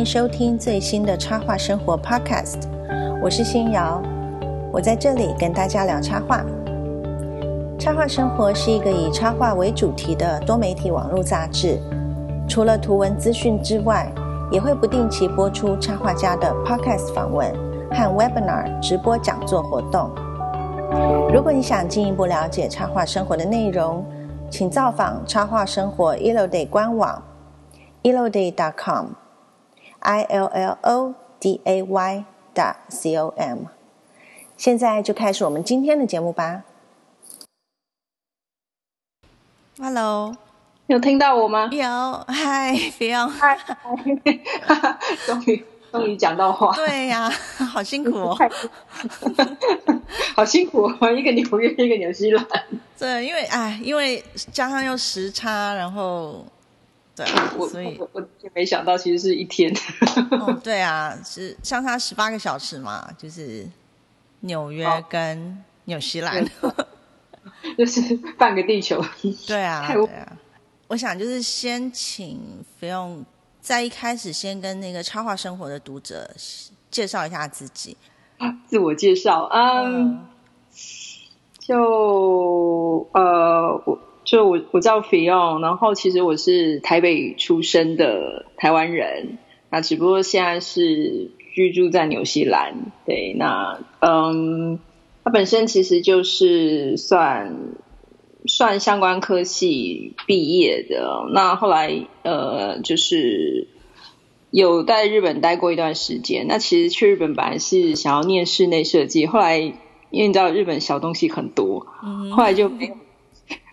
迎收听最新的插画生活 Podcast，我是新瑶，我在这里跟大家聊插画。插画生活是一个以插画为主题的多媒体网络杂志，除了图文资讯之外，也会不定期播出插画家的 Podcast 访问和 Webinar 直播讲座活动。如果你想进一步了解插画生活的内容，请造访插画生活 Illoday 官网 illoday.com。I l l o d a y 的 c o m，现在就开始我们今天的节目吧。Hello，有听到我吗？有，Hi，不用，嗨，终于终于讲到话。对呀，好辛苦哦，好辛苦哦，一个纽约，一个纽西兰。对，因为哎，因为加上又时差，然后。我所以，我我没想到，其实是一天。哦，对啊，是相差十八个小时嘛，就是纽约跟纽西兰，就是半个地球。对啊，对啊。我想就是先请不用在一开始先跟那个插画生活的读者介绍一下自己。自我介绍，嗯，就呃我。就我我叫菲用，然后其实我是台北出生的台湾人，那只不过现在是居住在纽西兰。对，那嗯，他本身其实就是算算相关科系毕业的，那后来呃就是有在日本待过一段时间。那其实去日本本来是想要念室内设计，后来因为你知道日本小东西很多，后来就没有。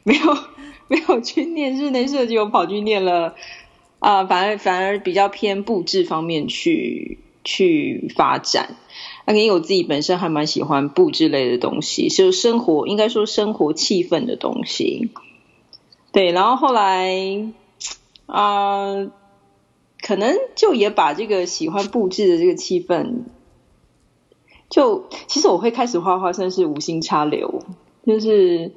没有没有去念日内设计，我跑去念了啊，反而反而比较偏布置方面去去发展。那因为我自己本身还蛮喜欢布置类的东西，就生活应该说生活气氛的东西。对，然后后来啊，可能就也把这个喜欢布置的这个气氛，就其实我会开始画画，算是无心插柳，就是。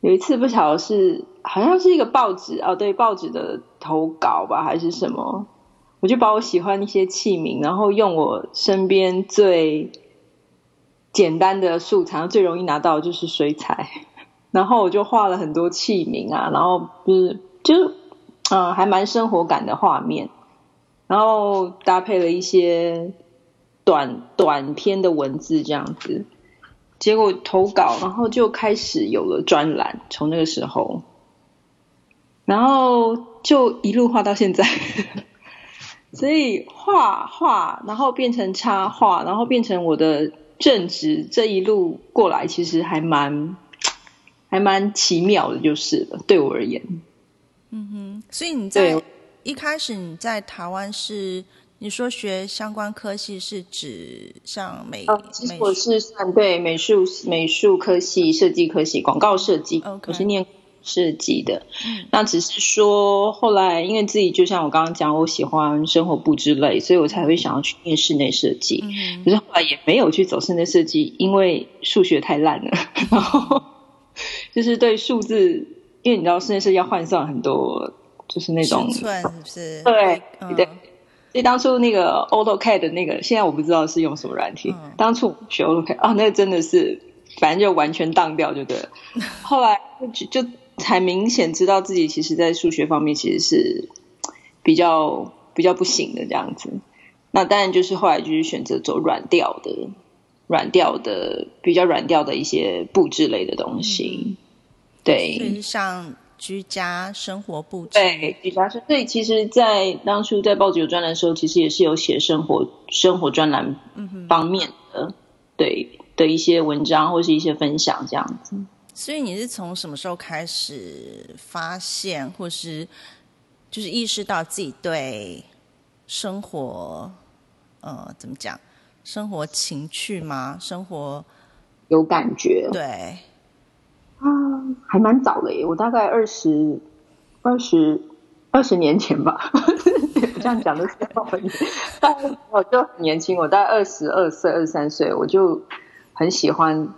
有一次不晓得是好像是一个报纸哦，对报纸的投稿吧还是什么，我就把我喜欢一些器皿，然后用我身边最简单的素材，最容易拿到就是水彩，然后我就画了很多器皿啊，然后就是就是嗯还蛮生活感的画面，然后搭配了一些短短篇的文字这样子。结果投稿，然后就开始有了专栏。从那个时候，然后就一路画到现在。所以画画，然后变成插画，然后变成我的正职。这一路过来，其实还蛮还蛮奇妙的，就是了。对我而言，嗯哼。所以你在一开始你在台湾是。你说学相关科系是指像美？其实我是算对美术美术科系、设计科系、广告设计，我是念设计的。那只是说后来因为自己就像我刚刚讲，我喜欢生活布置类，所以我才会想要去念室内设计。可是后来也没有去走室内设计，因为数学太烂了。然后就是对数字，因为你知道室内设计要换算很多，就是那种算是不是？对对。所以当初那个 AutoCAD 的那个，现在我不知道是用什么软体。当初学 AutoCAD 啊，那个真的是，反正就完全当掉就对了。后来就就才明显知道自己其实在数学方面其实是比较比较不行的这样子。那当然就是后来就是选择走软调的、软调的比较软调的一些布置类的东西。对，像。居家生活布置，对居家生。对，其实，在当初在报纸有专栏的时候，其实也是有写生活生活专栏方面的，对的一些文章或是一些分享这样子。所以你是从什么时候开始发现，或是就是意识到自己对生活，呃，怎么讲，生活情趣吗？生活有感觉？对。啊，还蛮早的耶！我大概二十二十二十年前吧，这样讲的时候，但我就很年轻，我大概二十二岁、二十三岁，我就很喜欢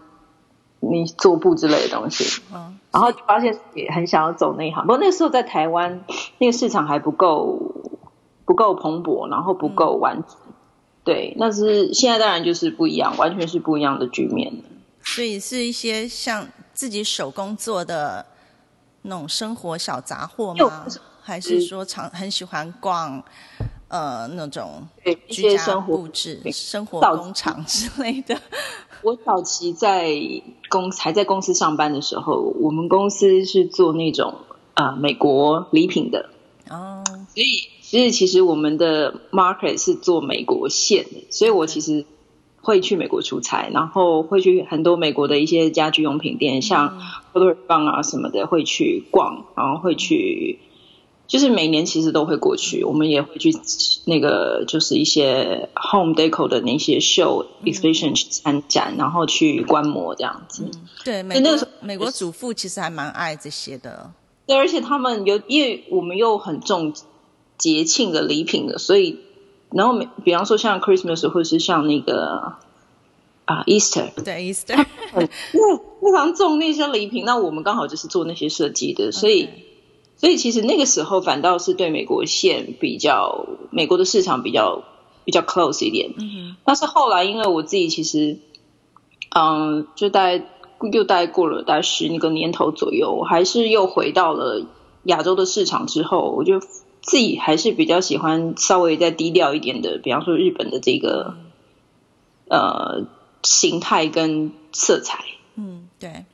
你做布之类的东西。嗯，然后发现也很想要走那一行，不过那个时候在台湾那个市场还不够。不够蓬勃，然后不够完整。对，那是现在当然就是不一样，完全是不一样的局面所以是一些像自己手工做的那种生活小杂货吗？还是说常很喜欢逛呃那种居家布置、生活工厂之类的？我早期在公还在公司上班的时候，我们公司是做那种啊美国礼品的哦，所以。所以，其实我们的 market 是做美国线的，所以我其实会去美国出差，然后会去很多美国的一些家居用品店，像 p o t e 啊什么的，会去逛，然后会去，就是每年其实都会过去。我们也会去那个，就是一些 home deco 的那些 show exhibition 去参展，然后去观摩这样子。对，美国美国主妇其实还蛮爱这些的。对，而且他们有，因为我们又很重。节庆的礼品的，所以，然后，比方说像 Christmas 或者是像那个啊 Easter，对 Easter，因为非常重那些礼品，那我们刚好就是做那些设计的，所以，所以其实那个时候反倒是对美国线比较，美国的市场比较比较 close 一点。嗯但是后来因为我自己其实，嗯，就待又待过了大概十那个年头左右，我还是又回到了亚洲的市场之后，我就。自己还是比较喜欢稍微再低调一点的，比方说日本的这个呃形态跟色彩。嗯，对。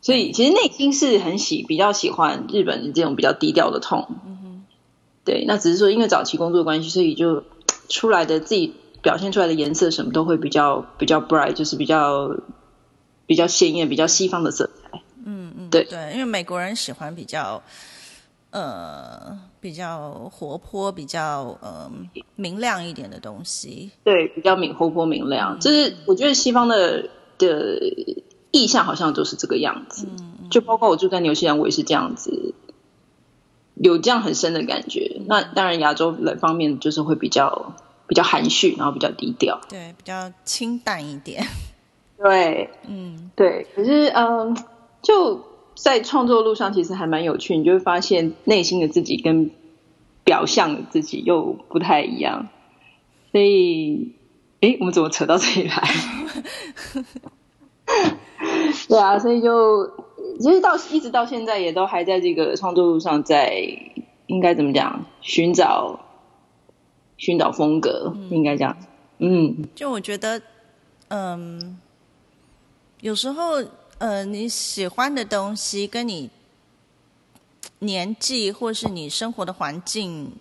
所以其实内心是很喜比较喜欢日本的这种比较低调的痛。嗯哼。对，那只是说因为早期工作关系，所以就出来的自己表现出来的颜色什么都会比较比较 bright，就是比较比较鲜艳、比较西方的色彩。嗯嗯。对对，因为美国人喜欢比较。呃，比较活泼，比较呃明亮一点的东西。对，比较明活泼明亮，就是我觉得西方的的意象好像都是这个样子。嗯，就包括我住在纽西兰，我也是这样子，有这样很深的感觉。那当然，亚洲的方面就是会比较比较含蓄，然后比较低调。对，比较清淡一点。对，嗯，对。可是，嗯，就。在创作路上，其实还蛮有趣，你就会发现内心的自己跟表象的自己又不太一样。所以，哎，我们怎么扯到这里来？对啊，所以就其实到一直到现在，也都还在这个创作路上，在应该怎么讲，寻找寻找风格，应该这样。嗯，就我觉得，嗯，有时候。呃，你喜欢的东西跟你年纪或是你生活的环境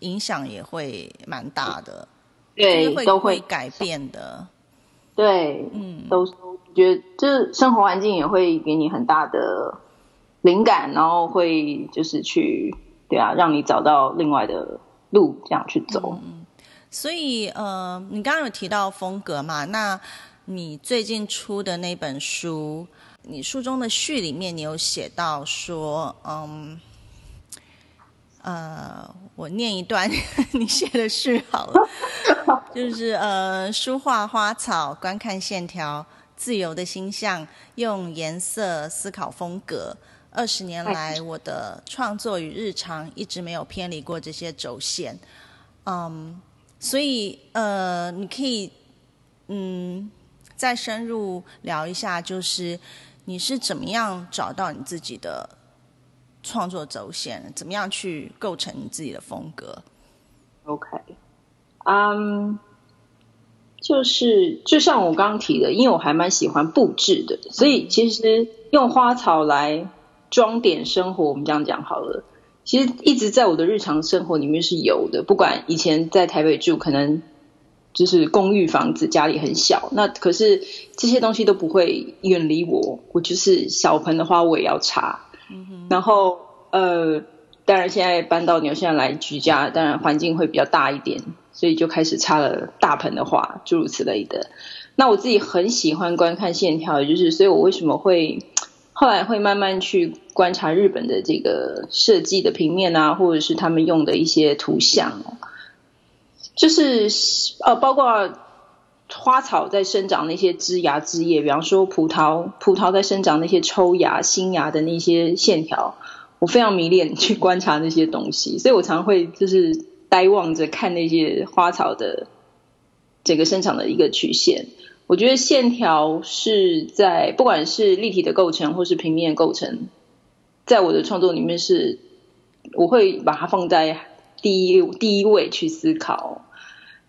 影响也会蛮大的，对，都会改变的。对，嗯，都觉得就是生活环境也会给你很大的灵感，然后会就是去对啊，让你找到另外的路这样去走。嗯，所以呃，你刚刚有提到风格嘛？那你最近出的那本书，你书中的序里面，你有写到说，嗯，呃，我念一段 你写的序好了，就是呃，书画花草，观看线条，自由的心象，用颜色思考风格。二十年来，我的创作与日常一直没有偏离过这些轴线。嗯，所以呃，你可以嗯。再深入聊一下，就是你是怎么样找到你自己的创作轴线？怎么样去构成你自己的风格？OK，嗯，就是就像我刚刚提的，因为我还蛮喜欢布置的，所以其实用花草来装点生活，我们这样讲好了。其实一直在我的日常生活里面是有的，不管以前在台北住，可能。就是公寓房子，家里很小，那可是这些东西都不会远离我。我就是小盆的花我也要插，然后呃，当然现在搬到纽西兰来居家，当然环境会比较大一点，所以就开始插了大盆的花，诸如此类的。那我自己很喜欢观看线条，就是所以我为什么会后来会慢慢去观察日本的这个设计的平面啊，或者是他们用的一些图像。就是呃，包括花草在生长那些枝芽枝叶，比方说葡萄，葡萄在生长那些抽芽新芽的那些线条，我非常迷恋去观察那些东西，所以我常会就是呆望着看那些花草的整个生长的一个曲线。我觉得线条是在不管是立体的构成或是平面构成，在我的创作里面是，我会把它放在第一第一位去思考。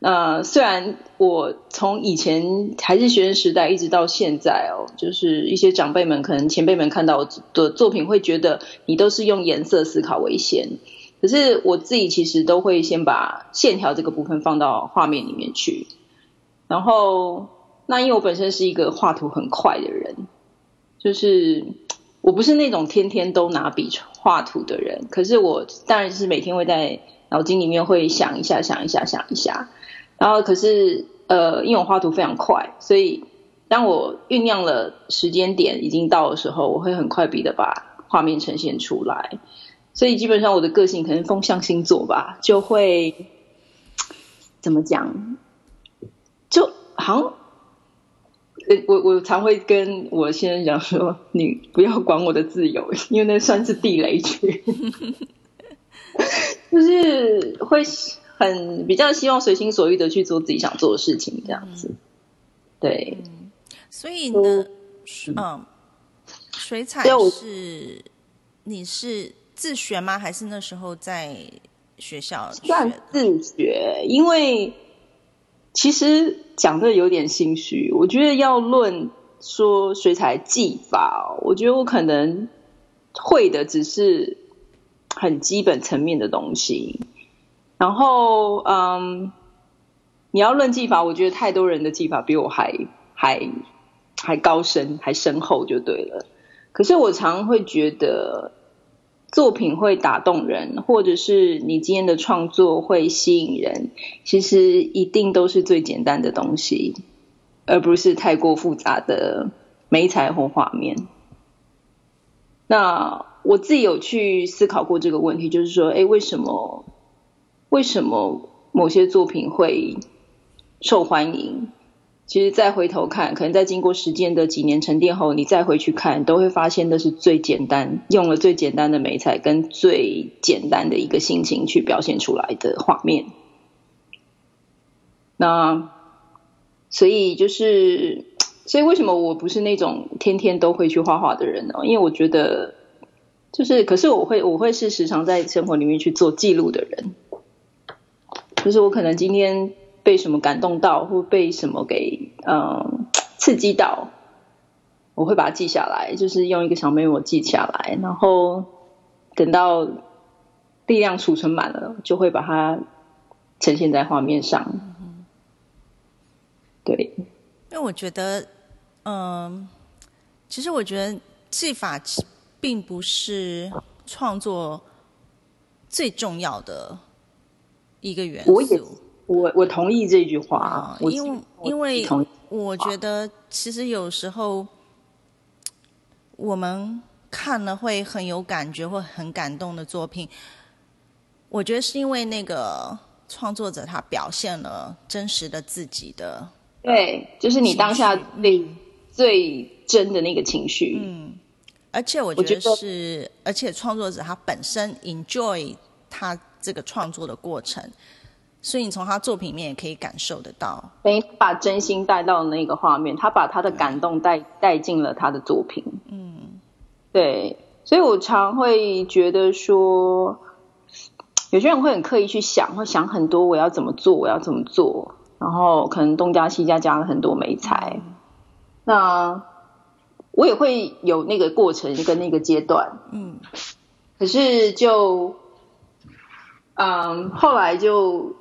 呃虽然我从以前还是学生时代一直到现在哦，就是一些长辈们可能前辈们看到我的作品会觉得你都是用颜色思考为先，可是我自己其实都会先把线条这个部分放到画面里面去，然后。那因为我本身是一个画图很快的人，就是我不是那种天天都拿笔画图的人，可是我当然是每天会在脑筋里面会想一下、想一下、想一下，然后可是呃，因为我画图非常快，所以当我酝酿了时间点已经到的时候，我会很快笔的把画面呈现出来，所以基本上我的个性可能风象星座吧，就会怎么讲，就好像。我我常会跟我先生讲说，你不要管我的自由，因为那算是地雷区，就是会很比较希望随心所欲的去做自己想做的事情，这样子。对，所以呢，嗯，水彩是你是自学吗？还是那时候在学校算自学？因为其实。讲的有点心虚，我觉得要论说水彩技法，我觉得我可能会的只是很基本层面的东西。然后，嗯，你要论技法，我觉得太多人的技法比我还还还高深、还深厚就对了。可是我常会觉得。作品会打动人，或者是你今天的创作会吸引人，其实一定都是最简单的东西，而不是太过复杂的美彩或画面。那我自己有去思考过这个问题，就是说，哎，为什么为什么某些作品会受欢迎？其实再回头看，可能在经过时间的几年沉淀后，你再回去看，都会发现那是最简单，用了最简单的美彩跟最简单的一个心情去表现出来的画面。那所以就是，所以为什么我不是那种天天都会去画画的人呢？因为我觉得，就是，可是我会，我会是时常在生活里面去做记录的人，就是我可能今天。被什么感动到，或被什么给嗯刺激到，我会把它记下来，就是用一个小 memo 记下来，然后等到力量储存满了，就会把它呈现在画面上。对，因为我觉得，嗯，其实我觉得技法并不是创作最重要的一个元素。我我我同意这句话，因为因为我觉得其实有时候我们看了会很有感觉或很感动的作品，我觉得是因为那个创作者他表现了真实的自己的，对，就是你当下那最真的那个情绪，嗯，而且我觉得是，而且创作者他本身 enjoy 他这个创作的过程。所以你从他作品里面也可以感受得到，等于把真心带到那个画面，他把他的感动带带进了他的作品。嗯，对，所以我常会觉得说，有些人会很刻意去想，会想很多我要怎么做，我要怎么做，然后可能东加西加加了很多美材。那我也会有那个过程跟那个阶段。嗯，可是就，嗯，后来就。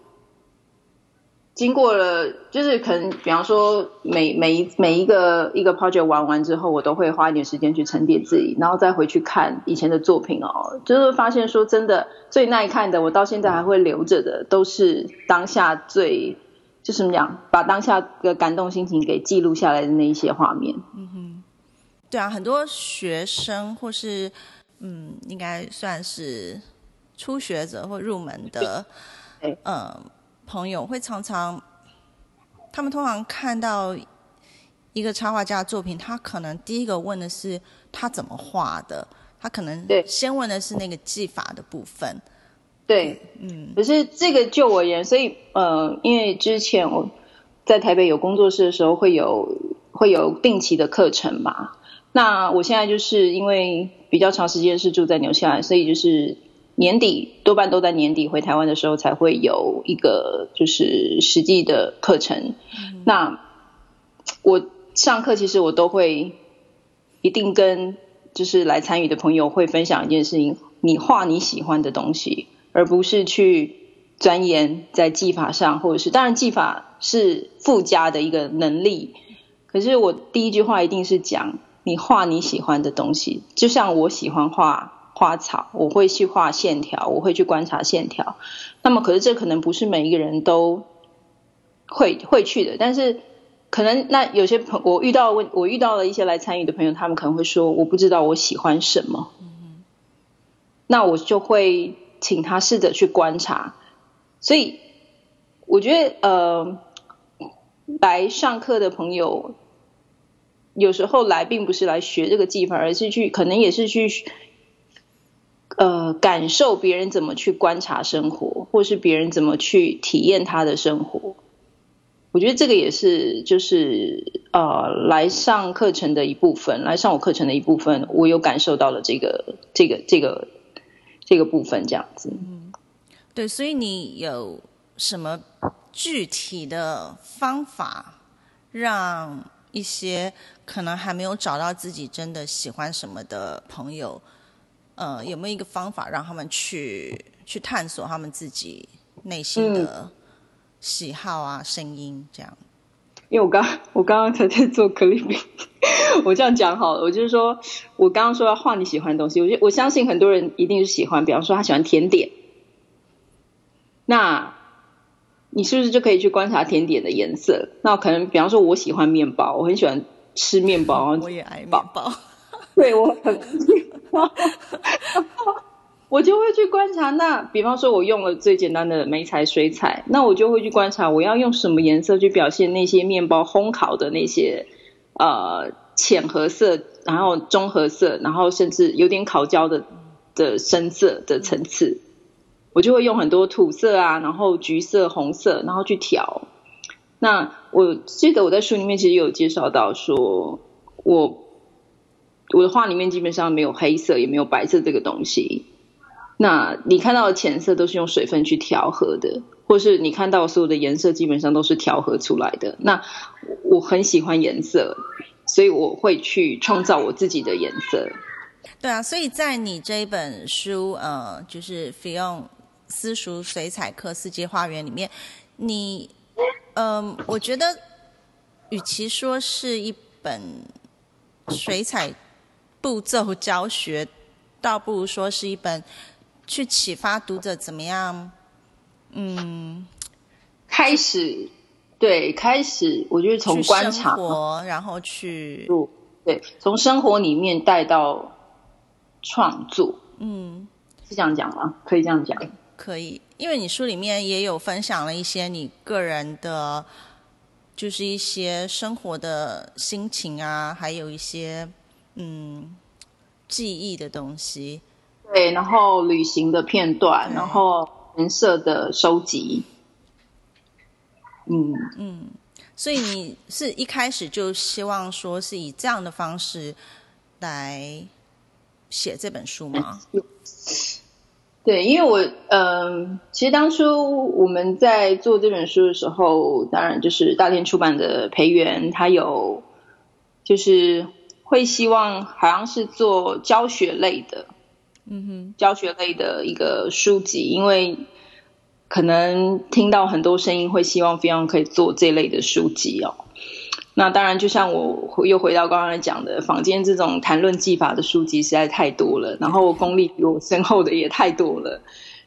经过了，就是可能，比方说，每每一每一个一个 project 玩完之后，我都会花一点时间去沉淀自己，然后再回去看以前的作品哦，就是发现说，真的最耐看的，我到现在还会留着的，都是当下最就是怎么讲，把当下的感动心情给记录下来的那一些画面。嗯哼，对啊，很多学生或是嗯，应该算是初学者或入门的，嗯。朋友会常常，他们通常看到一个插画家的作品，他可能第一个问的是他怎么画的，他可能对先问的是那个技法的部分。对，嗯，可是这个就我而言，所以呃，因为之前我在台北有工作室的时候，会有会有定期的课程嘛。那我现在就是因为比较长时间是住在纽西兰，所以就是年底多半都在年底回台湾的时候才会有一个就是实际的课程。那我上课其实我都会一定跟就是来参与的朋友会分享一件事情：你画你喜欢的东西。而不是去钻研在技法上，或者是当然技法是附加的一个能力。可是我第一句话一定是讲你画你喜欢的东西，就像我喜欢画花草，我会去画线条，我会去观察线条。那么，可是这可能不是每一个人都会会去的。但是，可能那有些朋我遇到问我遇到了一些来参与的朋友，他们可能会说我不知道我喜欢什么。那我就会。请他试着去观察，所以我觉得呃，来上课的朋友有时候来并不是来学这个技法，而是去可能也是去呃感受别人怎么去观察生活，或是别人怎么去体验他的生活。我觉得这个也是就是呃来上课程的一部分，来上我课程的一部分，我有感受到了这个这个这个。这个部分这样子，嗯，对，所以你有什么具体的方法，让一些可能还没有找到自己真的喜欢什么的朋友，呃，有没有一个方法让他们去去探索他们自己内心的喜好啊、声音这样？因为我刚我刚刚才在做 clipping，我这样讲好了，我就是说我刚刚说要画你喜欢的东西，我我相信很多人一定是喜欢，比方说他喜欢甜点，那你是不是就可以去观察甜点的颜色？那可能比方说我喜欢面包，我很喜欢吃面包，我也爱面包，对我很。我就会去观察，那比方说，我用了最简单的煤彩水彩，那我就会去观察，我要用什么颜色去表现那些面包烘烤的那些呃浅褐色，然后中褐色，然后甚至有点烤焦的的深色的层次，我就会用很多土色啊，然后橘色、红色，然后去调。那我记得我在书里面其实有介绍到，说我我的画里面基本上没有黑色，也没有白色这个东西。那你看到的浅色都是用水分去调和的，或是你看到所有的颜色基本上都是调和出来的。那我很喜欢颜色，所以我会去创造我自己的颜色。对啊，所以在你这一本书，呃，就是《菲用私塾水彩课四季花园》里面，你，嗯，我觉得，与其说是一本水彩步骤教学，倒不如说是一本。去启发读者怎么样？嗯，开始对，开始我觉得从观察，然后去对，从生活里面带到创作，嗯，是这样讲吗？可以这样讲，可以，因为你书里面也有分享了一些你个人的，就是一些生活的心情啊，还有一些嗯记忆的东西。对，然后旅行的片段，然后颜色的收集，嗯嗯，所以你是一开始就希望说是以这样的方式来写这本书吗？对，因为我嗯，其实当初我们在做这本书的时候，当然就是大天出版的培元，他有就是会希望好像是做教学类的。嗯哼，教学类的一个书籍，因为可能听到很多声音，会希望非常可以做这类的书籍哦。那当然，就像我又回到刚刚讲的，坊间这种谈论技法的书籍实在太多了，然后功力比我深厚的也太多了，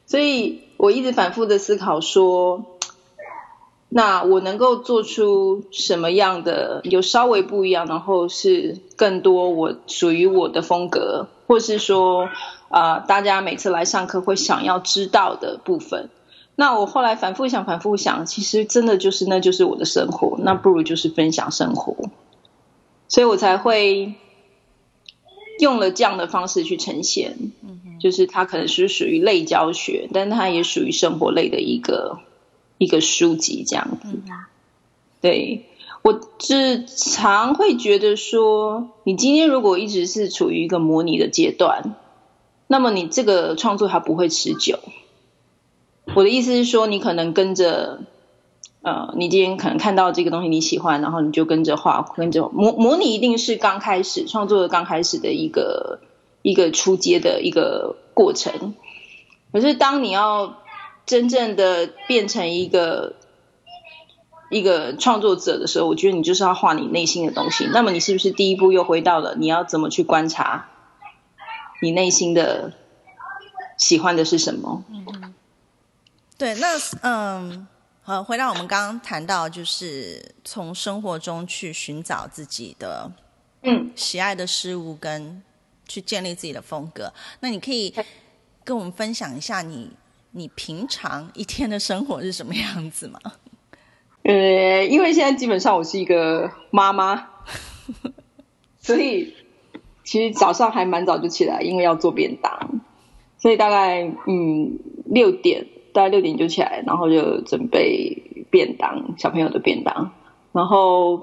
所以我一直反复的思考说，那我能够做出什么样的，有稍微不一样，然后是更多我属于我的风格，或是说。啊，大家每次来上课会想要知道的部分，那我后来反复想，反复想，其实真的就是那就是我的生活，那不如就是分享生活，所以我才会用了这样的方式去呈现，就是它可能是属于类教学，但它也属于生活类的一个一个书籍这样子。对我是常会觉得说，你今天如果一直是处于一个模拟的阶段，那么你这个创作它不会持久。我的意思是说，你可能跟着。呃，你今天可能看到这个东西你喜欢，然后你就跟着画，跟着模模拟，一定是刚开始创作的刚开始的一个一个出街的一个过程。可是当你要真正的变成一个一个创作者的时候，我觉得你就是要画你内心的东西。那么你是不是第一步又回到了你要怎么去观察你内心的喜欢的是什么？嗯，对，那嗯。呃，回到我们刚刚谈到，就是从生活中去寻找自己的嗯喜爱的事物，跟去建立自己的风格。那你可以跟我们分享一下你你平常一天的生活是什么样子吗？呃，因为现在基本上我是一个妈妈，所以其实早上还蛮早就起来，因为要做便当，所以大概嗯六点。大概六点就起来，然后就准备便当，小朋友的便当，然后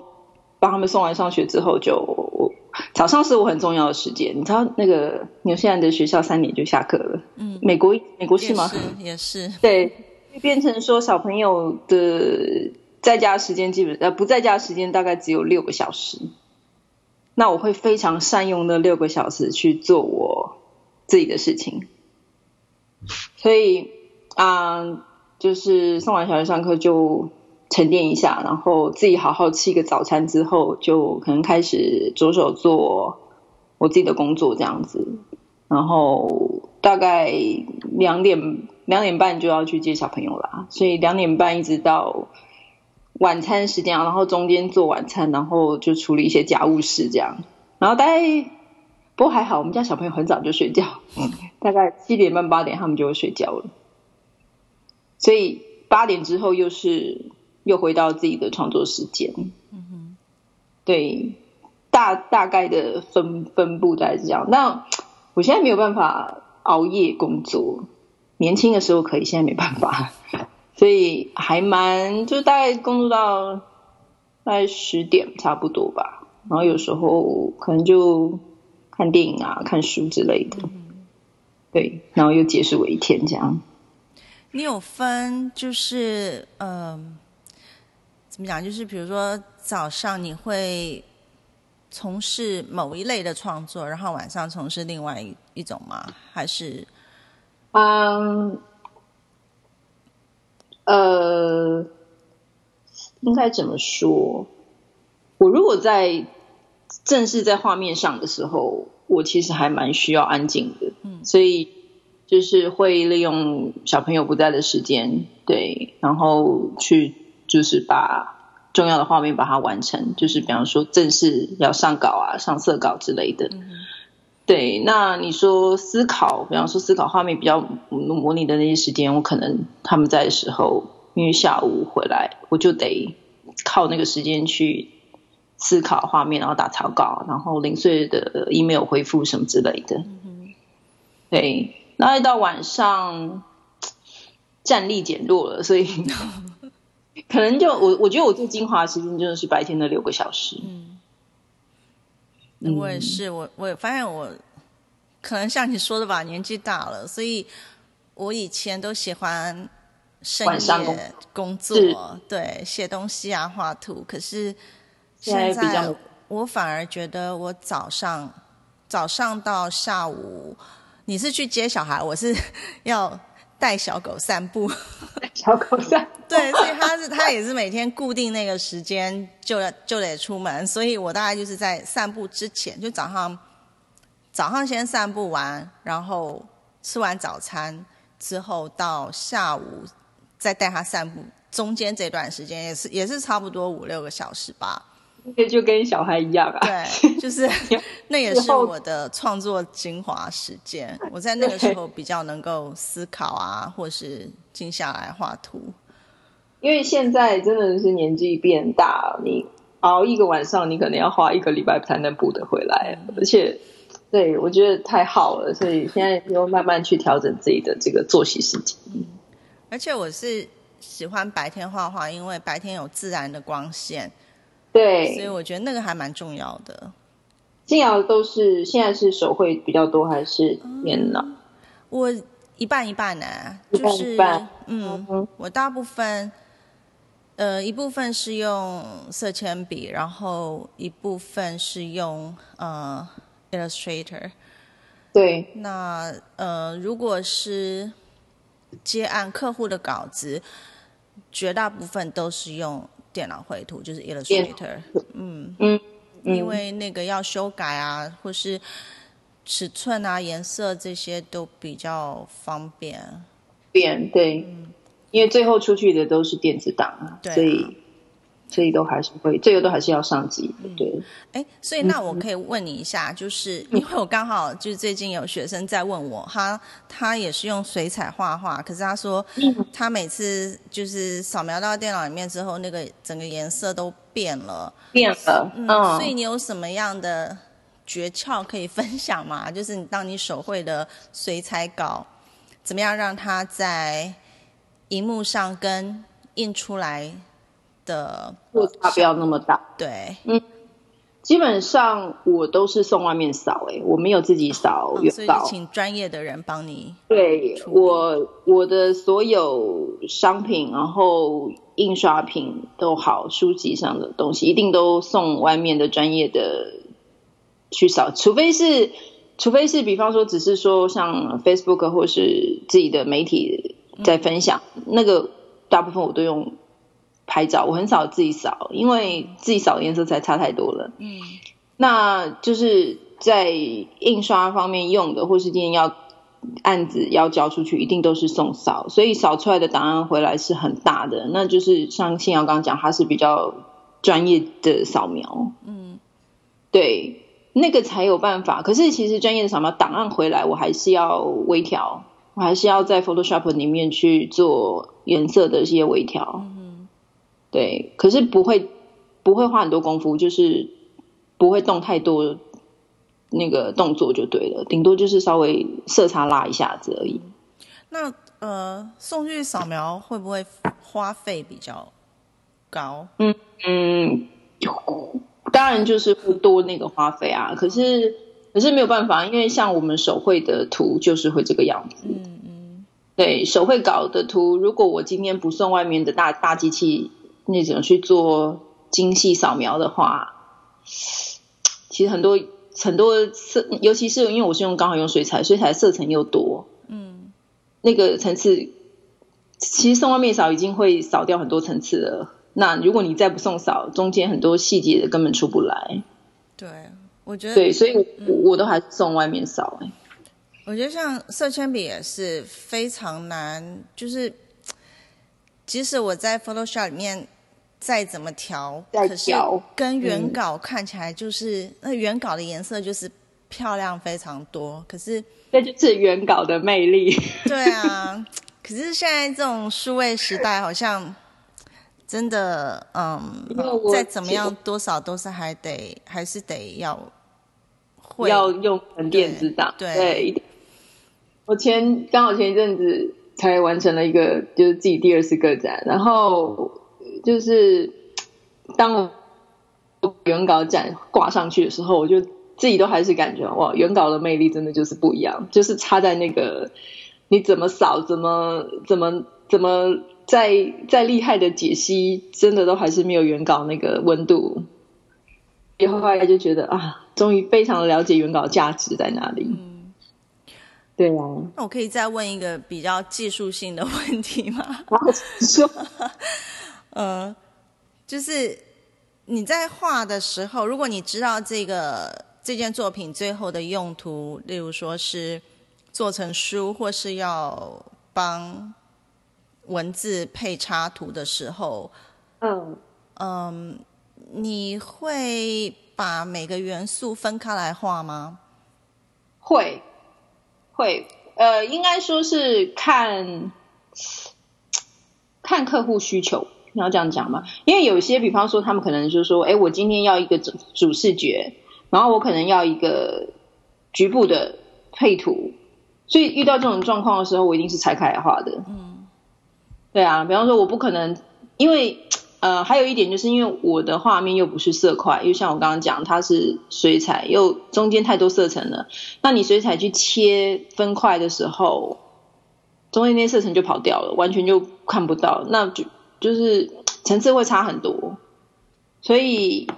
帮他们送完上学之后，就早上是我很重要的时间。你知道那个纽西兰的学校三点就下课了，嗯，美国美国是吗？也是，对，变成说小朋友的在家时间基本呃不在家时间大概只有六个小时，那我会非常善用那六个小时去做我自己的事情，所以。啊，就是送完小孩上课就沉淀一下，然后自己好好吃一个早餐之后，就可能开始着手做我自己的工作这样子。然后大概两点两点半就要去接小朋友啦，所以两点半一直到晚餐时间，然后中间做晚餐，然后就处理一些家务事这样。然后大概不过还好，我们家小朋友很早就睡觉，大概七点半八点他们就会睡觉了。所以八点之后又是又回到自己的创作时间，嗯哼，对，大大概的分分布在这样。那我现在没有办法熬夜工作，年轻的时候可以，现在没办法，所以还蛮就大概工作到大概十点差不多吧。然后有时候可能就看电影啊、看书之类的，对，然后又结束我一天这样。你有分，就是嗯，怎么讲？就是比如说早上你会从事某一类的创作，然后晚上从事另外一一种吗？还是嗯呃，应该怎么说？我如果在正式在画面上的时候，我其实还蛮需要安静的，嗯，所以。就是会利用小朋友不在的时间，对，然后去就是把重要的画面把它完成，就是比方说正式要上稿啊、上色稿之类的。对，那你说思考，比方说思考画面比较模拟的那些时间，我可能他们在的时候，因为下午回来，我就得靠那个时间去思考画面，然后打草稿，然后零碎的 email 回复什么之类的。对。那一到晚上，战力减弱了，所以 可能就我我觉得我最精华时间真的是白天的六个小时。嗯，我也是，我我也发现我可能像你说的吧，年纪大了，所以我以前都喜欢深夜工作，对，写东西啊，画图。可是现在我反而觉得我早上早上到下午。你是去接小孩，我是 要带小狗散步。小狗散对，所以他是他也是每天固定那个时间就就得出门，所以我大概就是在散步之前，就早上早上先散步完，然后吃完早餐之后到下午再带他散步，中间这段时间也是也是差不多五六个小时吧。就跟小孩一样啊，对，就是 那也是我的创作精华时间。我在那个时候比较能够思考啊，或是静下来画图。因为现在真的是年纪变大，你熬一个晚上，你可能要花一个礼拜才能补得回来。而且对我觉得太好了，所以现在又慢慢去调整自己的这个作息时间。而且我是喜欢白天画画，因为白天有自然的光线，对，所以我觉得那个还蛮重要的。静瑶都是现在是手绘比较多还是电脑？我一半一半呢，就是嗯，我大部分呃一部分是用色铅笔，然后一部分是用呃 Illustrator。对，那呃如果是接案客户的稿子，绝大部分都是用电脑绘图，就是 Illustrator。嗯嗯。因为那个要修改啊，或是尺寸啊、颜色这些都比较方便。便对，因为最后出去的都是电子档，所以都还是会，这个都还是要上机。对，哎，所以那我可以问你一下，就是因为我刚好就是最近有学生在问我，他他也是用水彩画画，可是他说他每次就是扫描到电脑里面之后，那个整个颜色都。变了，变了，嗯，所以你有什么样的诀窍可以分享吗？就是你当你手绘的水彩稿，怎么样让它在荧幕上跟印出来的落差不要那么大？对，嗯。基本上我都是送外面扫，哎，我没有自己扫原稿，请专业的人帮你。对我，我的所有商品，然后印刷品都好，书籍上的东西一定都送外面的专业的去扫，除非是，除非是，比方说只是说像 Facebook 或是自己的媒体在分享，那个大部分我都用。拍照我很少自己扫，因为自己扫颜色才差太多了。嗯，那就是在印刷方面用的，或是今天要案子要交出去，一定都是送扫，所以扫出来的档案回来是很大的。那就是像信阳刚刚讲，它是比较专业的扫描。嗯，对，那个才有办法。可是其实专业的扫描档案回来，我还是要微调，我还是要在 Photoshop 里面去做颜色的一些微调。对，可是不会不会花很多功夫，就是不会动太多那个动作就对了，顶多就是稍微色差拉一下子而已。那呃，送去扫描会不会花费比较高？嗯嗯，当然就是会多那个花费啊。可是可是没有办法，因为像我们手绘的图就是会这个样子。嗯嗯，对，手绘稿的图，如果我今天不送外面的大大机器。那种去做精细扫描的话，其实很多很多色，尤其是因为我是用刚好用水彩，水彩色层又多，嗯，那个层次，其实送外面扫已经会扫掉很多层次了。那如果你再不送扫，中间很多细节的根本出不来。对，我觉得对，所以我我都还是送外面扫。哎，我觉得像色铅笔也是非常难，就是即使我在 Photoshop 里面。再怎么调，可是跟原稿看起来就是那原稿的颜色就是漂亮非常多。可是那就是原稿的魅力。对啊，可是现在这种数位时代，好像真的，嗯，再怎么样，多少都是还得还是得要会要用成电子档。对，我前刚好前一阵子才完成了一个，就是自己第二次个展，然后。就是当原稿展挂上去的时候，我就自己都还是感觉哇，原稿的魅力真的就是不一样，就是差在那个你怎么扫，怎么怎么怎么再再厉害的解析，真的都还是没有原稿那个温度。后来就觉得啊，终于非常了解原稿价值在哪里。嗯，对啊。那我可以再问一个比较技术性的问题吗？说。呃，就是你在画的时候，如果你知道这个这件作品最后的用途，例如说是做成书，或是要帮文字配插图的时候，嗯嗯，你会把每个元素分开来画吗？会会，呃，应该说是看看客户需求。你要这样讲吗？因为有些，比方说，他们可能就是说，哎，我今天要一个主主视觉，然后我可能要一个局部的配图，所以遇到这种状况的时候，我一定是拆开来画的。嗯，对啊，比方说我不可能，因为呃，还有一点就是因为我的画面又不是色块，又像我刚刚讲，它是水彩，又中间太多色层了。那你水彩去切分块的时候，中间那些色层就跑掉了，完全就看不到，那就就是层次会差很多。所以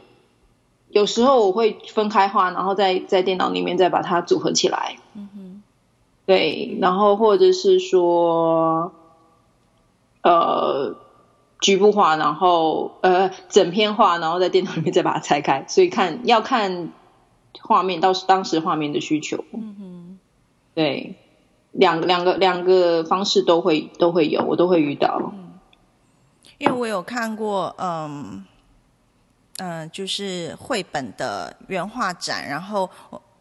有时候我会分开画，然后在在电脑里面再把它组合起来。嗯哼，对，然后或者是说，呃，局部画，然后呃整篇画，然后在电脑里面再把它拆开。所以看要看画面，到当时画面的需求。嗯哼，对，两两个两个方式都会都会有，我都会遇到。嗯，因为我有看过，嗯。嗯，就是绘本的原画展，然后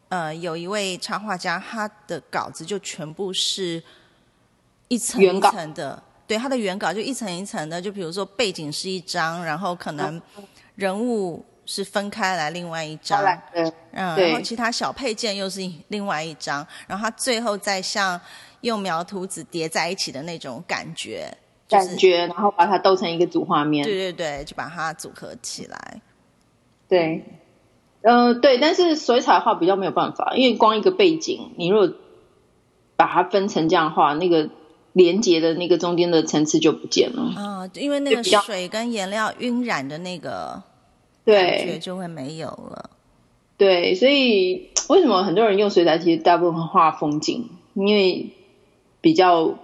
呃，有一位插画家，他的稿子就全部是一层一层的，对，他的原稿就一层一层的，就比如说背景是一张，然后可能人物是分开来另外一张，嗯，然后其他小配件又是另外一张，然后他最后再像用描图纸叠在一起的那种感觉。感觉，然后把它斗成一个主画面。对对对，就把它组合起来。对，呃，对，但是水彩画比较没有办法，因为光一个背景，你如果把它分成这样画，那个连接的那个中间的层次就不见了。啊，因为那个水跟颜料晕染的那个感觉就会没有了。对，所以为什么很多人用水彩，其实大部分画风景，因为比较。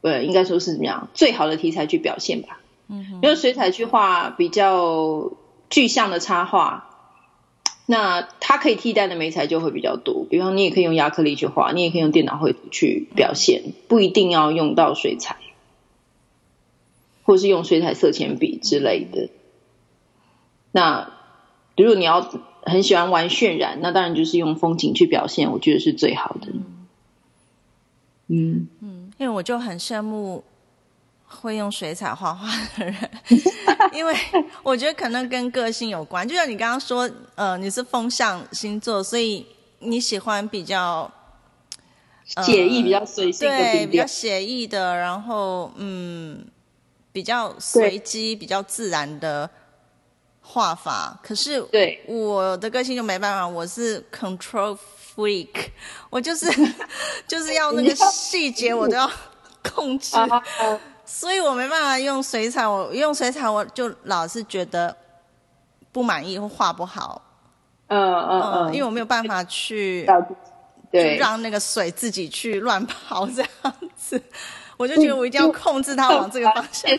对，应该说是怎么样最好的题材去表现吧。嗯，用水彩去画比较具象的插画，那它可以替代的媒材就会比较多。比方你也可以用亚克力去画，你也可以用电脑绘图去表现，不一定要用到水彩，或是用水彩色铅笔之类的。那如果你要很喜欢玩渲染，那当然就是用风景去表现，我觉得是最好的。嗯嗯。因为我就很羡慕会用水彩画画的人，因为我觉得可能跟个性有关。就像你刚刚说，呃，你是风象星座，所以你喜欢比较写意、比较随性的，对，比较写意的，然后嗯，比较随机、比较自然的画法。可是对我的个性就没办法，我是 control。week，我就是 就是要那个细节，我都要控制，所以我没办法用水彩。我用水彩，我就老是觉得不满意或画不好。嗯嗯嗯，因为我没有办法去对让那个水自己去乱跑这样子，我就觉得我一定要控制它往这个方向。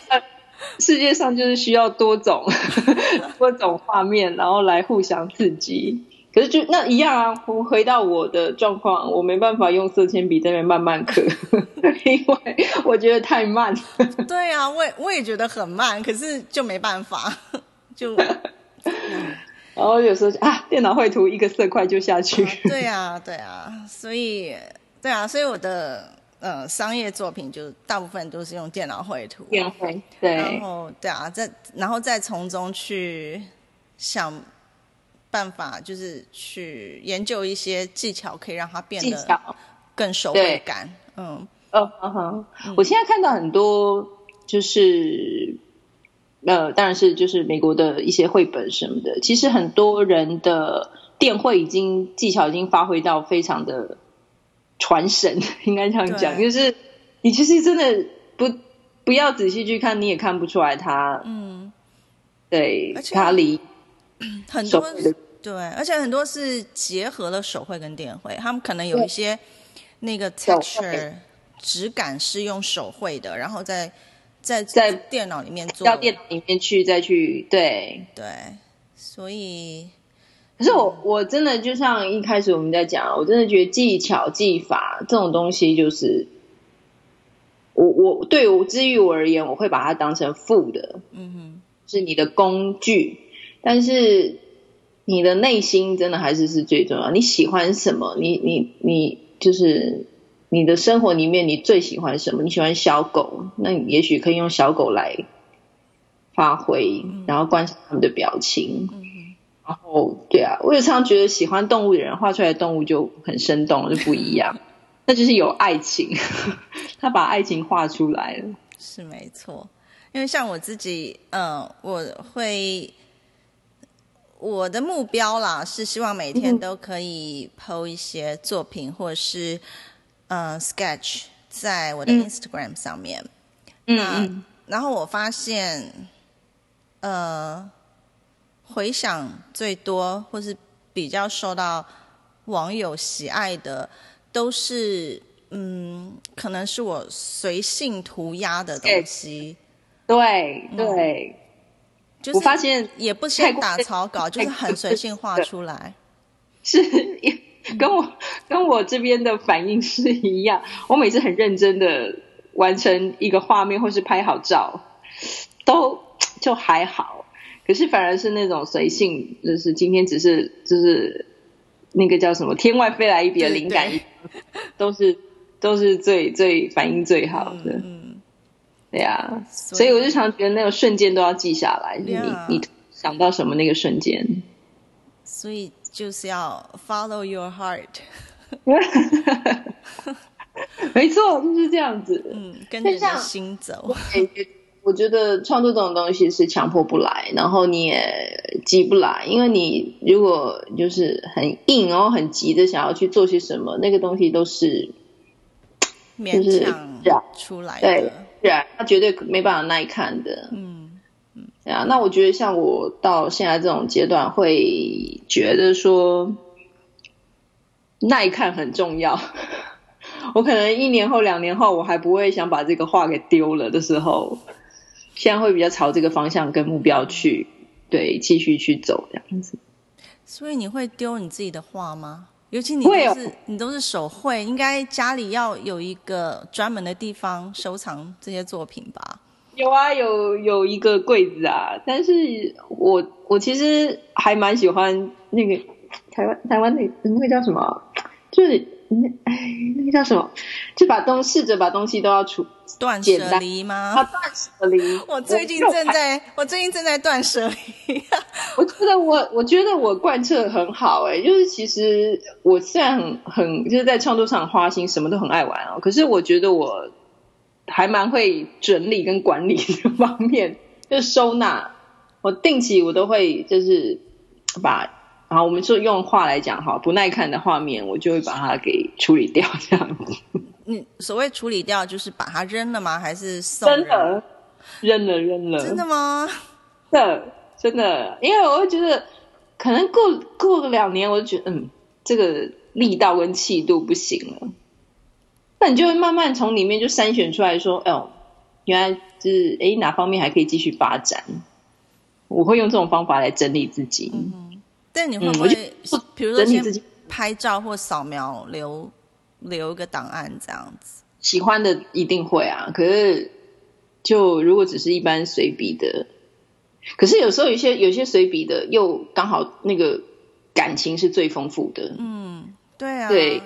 世界上就是需要多种 多种画面，然后来互相刺激。可是就那一样啊！我回到我的状况，我没办法用色铅笔在那慢慢刻，因为我觉得太慢。对啊，我也我也觉得很慢，可是就没办法，就。然后有时候啊，电脑绘图一个色块就下去。对啊，对啊，所以对啊，所以我的呃商业作品就大部分都是用电脑绘图。电绘对。然后对啊，再然后再从中去想。办法就是去研究一些技巧，可以让它变得更手绘感。嗯，呃，嗯哼，我现在看到很多就是，呃，当然是就是美国的一些绘本什么的。其实很多人的电绘已经技巧已经发挥到非常的传神，应该这样讲。就是你其实真的不不要仔细去看，你也看不出来他。嗯，对，他离。很多对，而且很多是结合了手绘跟电绘，他们可能有一些那个 texture 质感是用手绘的，然后再在在电脑里面做，到电脑里面去再去对对，所以可是我我真的就像一开始我们在讲，我真的觉得技巧技法这种东西就是我我对我至于我而言，我会把它当成负的，嗯哼，是你的工具。但是你的内心真的还是是最重要。你喜欢什么？你你你就是你的生活里面你最喜欢什么？你喜欢小狗，那你也许可以用小狗来发挥，然后观察他们的表情，然然后对啊，我有常常觉得喜欢动物的人画出来的动物就很生动，就不一样。那就是有爱情，他把爱情画出来了。是没错，因为像我自己，嗯，我会我的目标啦，是希望每天都可以 PO 一些作品，或者是呃 sketch 在我的 Instagram 上面。嗯嗯。然后我发现，呃，回想最多或是比较受到网友喜爱的，都是嗯，可能是我随性涂鸦的东西。对对。就是我发现也不先打草稿，就是很随性画出来。是，跟我跟我这边的反应是一样。我每次很认真的完成一个画面，或是拍好照，都就还好。可是反而是那种随性，就是今天只是就是那个叫什么“天外飞来一笔”的灵感，都是都是最最反应最好的。对呀，所以我就常觉得那个瞬间都要记下来，你你想到什么那个瞬间，所以就是要 follow your heart，没错，就是这样子，嗯，跟着心走。我觉得创作这种东西是强迫不来，然后你也急不来，因为你如果就是很硬，然后很急的想要去做些什么，那个东西都是勉强出来的。是啊，他绝对没办法耐看的。嗯嗯，对啊。那我觉得像我到现在这种阶段，会觉得说耐看很重要。我可能一年后、两年后，我还不会想把这个画给丢了的时候，现在会比较朝这个方向跟目标去，对，继续去走这样子。所以你会丢你自己的画吗？尤其你都是你都是手绘，应该家里要有一个专门的地方收藏这些作品吧？有啊，有有一个柜子啊。但是我我其实还蛮喜欢那个台湾台湾那那个叫什么，就是那哎那个叫什么，就把东试着把东西都要处。断舍离吗？啊，断舍离！我最近正在，我最近正在断舍离。我觉得我，我觉得我贯彻很好哎，就是其实我虽然很很就是在创作上花心，什么都很爱玩哦，可是我觉得我还蛮会整理跟管理这方面，就是收纳。我定期我都会就是把，然后我们就用话来讲哈，不耐看的画面，我就会把它给处理掉这样子。你所谓处理掉，就是把它扔了吗？还是送真的扔了扔了？真的吗？的真的，因为我会觉得，可能过过了两年，我就觉得，嗯，这个力道跟气度不行了。那你就会慢慢从里面就筛选出来说，哦，原来就是哎哪方面还可以继续发展。我会用这种方法来整理自己。嗯，但你会不会，比如说先拍照或扫描留？留一个档案这样子，喜欢的一定会啊。可是，就如果只是一般随笔的，可是有时候有些有些随笔的又刚好那个感情是最丰富的。嗯，对啊，对，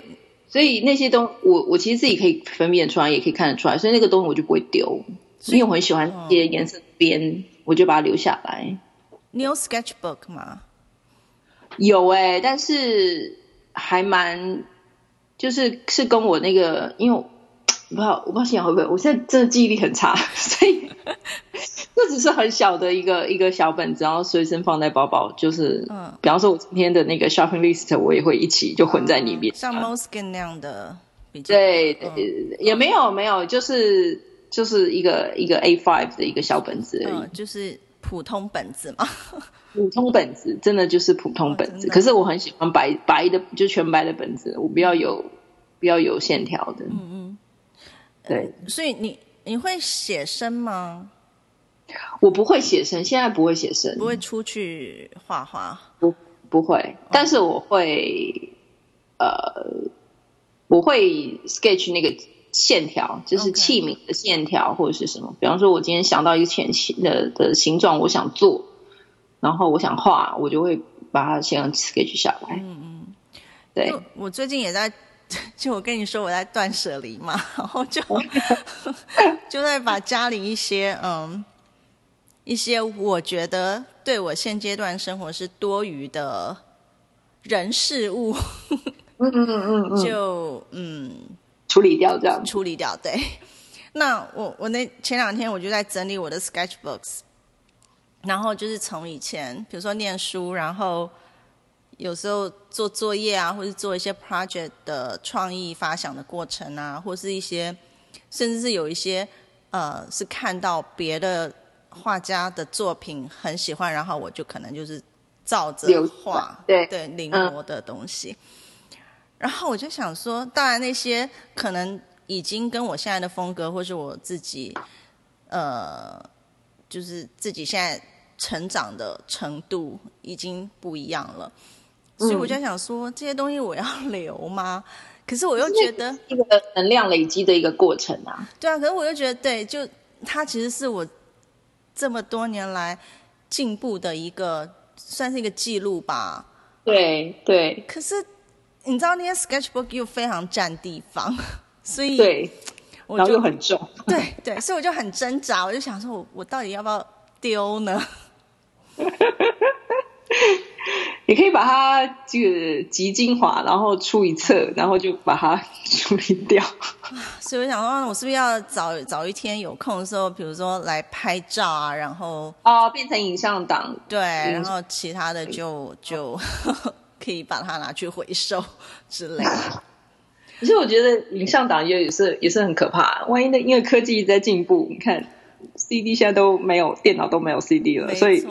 所以那些东我我其实自己可以分辨出来，也可以看得出来，所以那个东西我就不会丢，因为我很喜欢这些颜色边，我就把它留下来。你有 sketchbook 吗？有哎，但是还蛮。就是是跟我那个，因为我不知道我不知道现在会不会，我现在真的记忆力很差，所以这只是很小的一个一个小本子，然后随身放在包包，就是嗯，比方说我今天的那个 shopping list，我也会一起就混在里面，像 Moskin 那样的，对对，也没有没有，就是就是一个一个 A five 的一个小本子而已，就是普通本子嘛。普通本子真的就是普通本子，可是我很喜欢白白的，就全白的本子，我不要有不要有线条的。嗯嗯，对。所以你你会写生吗？我不会写生，现在不会写生，不会出去画画，不不会。但是我会呃，我会 sketch 那个线条，就是器皿的线条或者是什么。比方说，我今天想到一个浅形的的形状，我想做。然后我想画，我就会把它先 sketch 下来。嗯嗯，对。我最近也在，就我跟你说我在断舍离嘛，然后就 就在把家里一些嗯一些我觉得对我现阶段生活是多余的人事物，嗯嗯嗯嗯，就嗯处理掉这样。处理掉。对，那我我那前两天我就在整理我的 sketchbooks，然后就是从以前比如说念书，然后有时候做作业啊，或者做一些 project 的创意发想的过程啊，或是一些甚至是有一些呃是看到别的画家的作品很喜欢，然后我就可能就是照着画，对对临摹的东西。然后我就想说，当然那些可能已经跟我现在的风格，或是我自己，呃，就是自己现在成长的程度已经不一样了，所以我就想说，这些东西我要留吗？可是我又觉得，一个能量累积的一个过程啊。对啊，可是我又觉得，对，就它其实是我这么多年来进步的一个，算是一个记录吧。对对可是你知道那些 sketchbook 又非常占地方，所以对，然后我就又很重。对对，所以我就很挣扎，我就想说我我到底要不要丢呢？你可以把它这个集精华，然后出一册，然后就把它处理掉。所以我想说，我是不是要早早一天有空的时候，比如说来拍照啊，然后哦，变成影像档。对，然后其他的就就 可以把它拿去回收 之类的。可是我觉得影像档也也是也是很可怕。万一那因为科技一直在进步，你看 CD 现在都没有，电脑都没有 CD 了，所以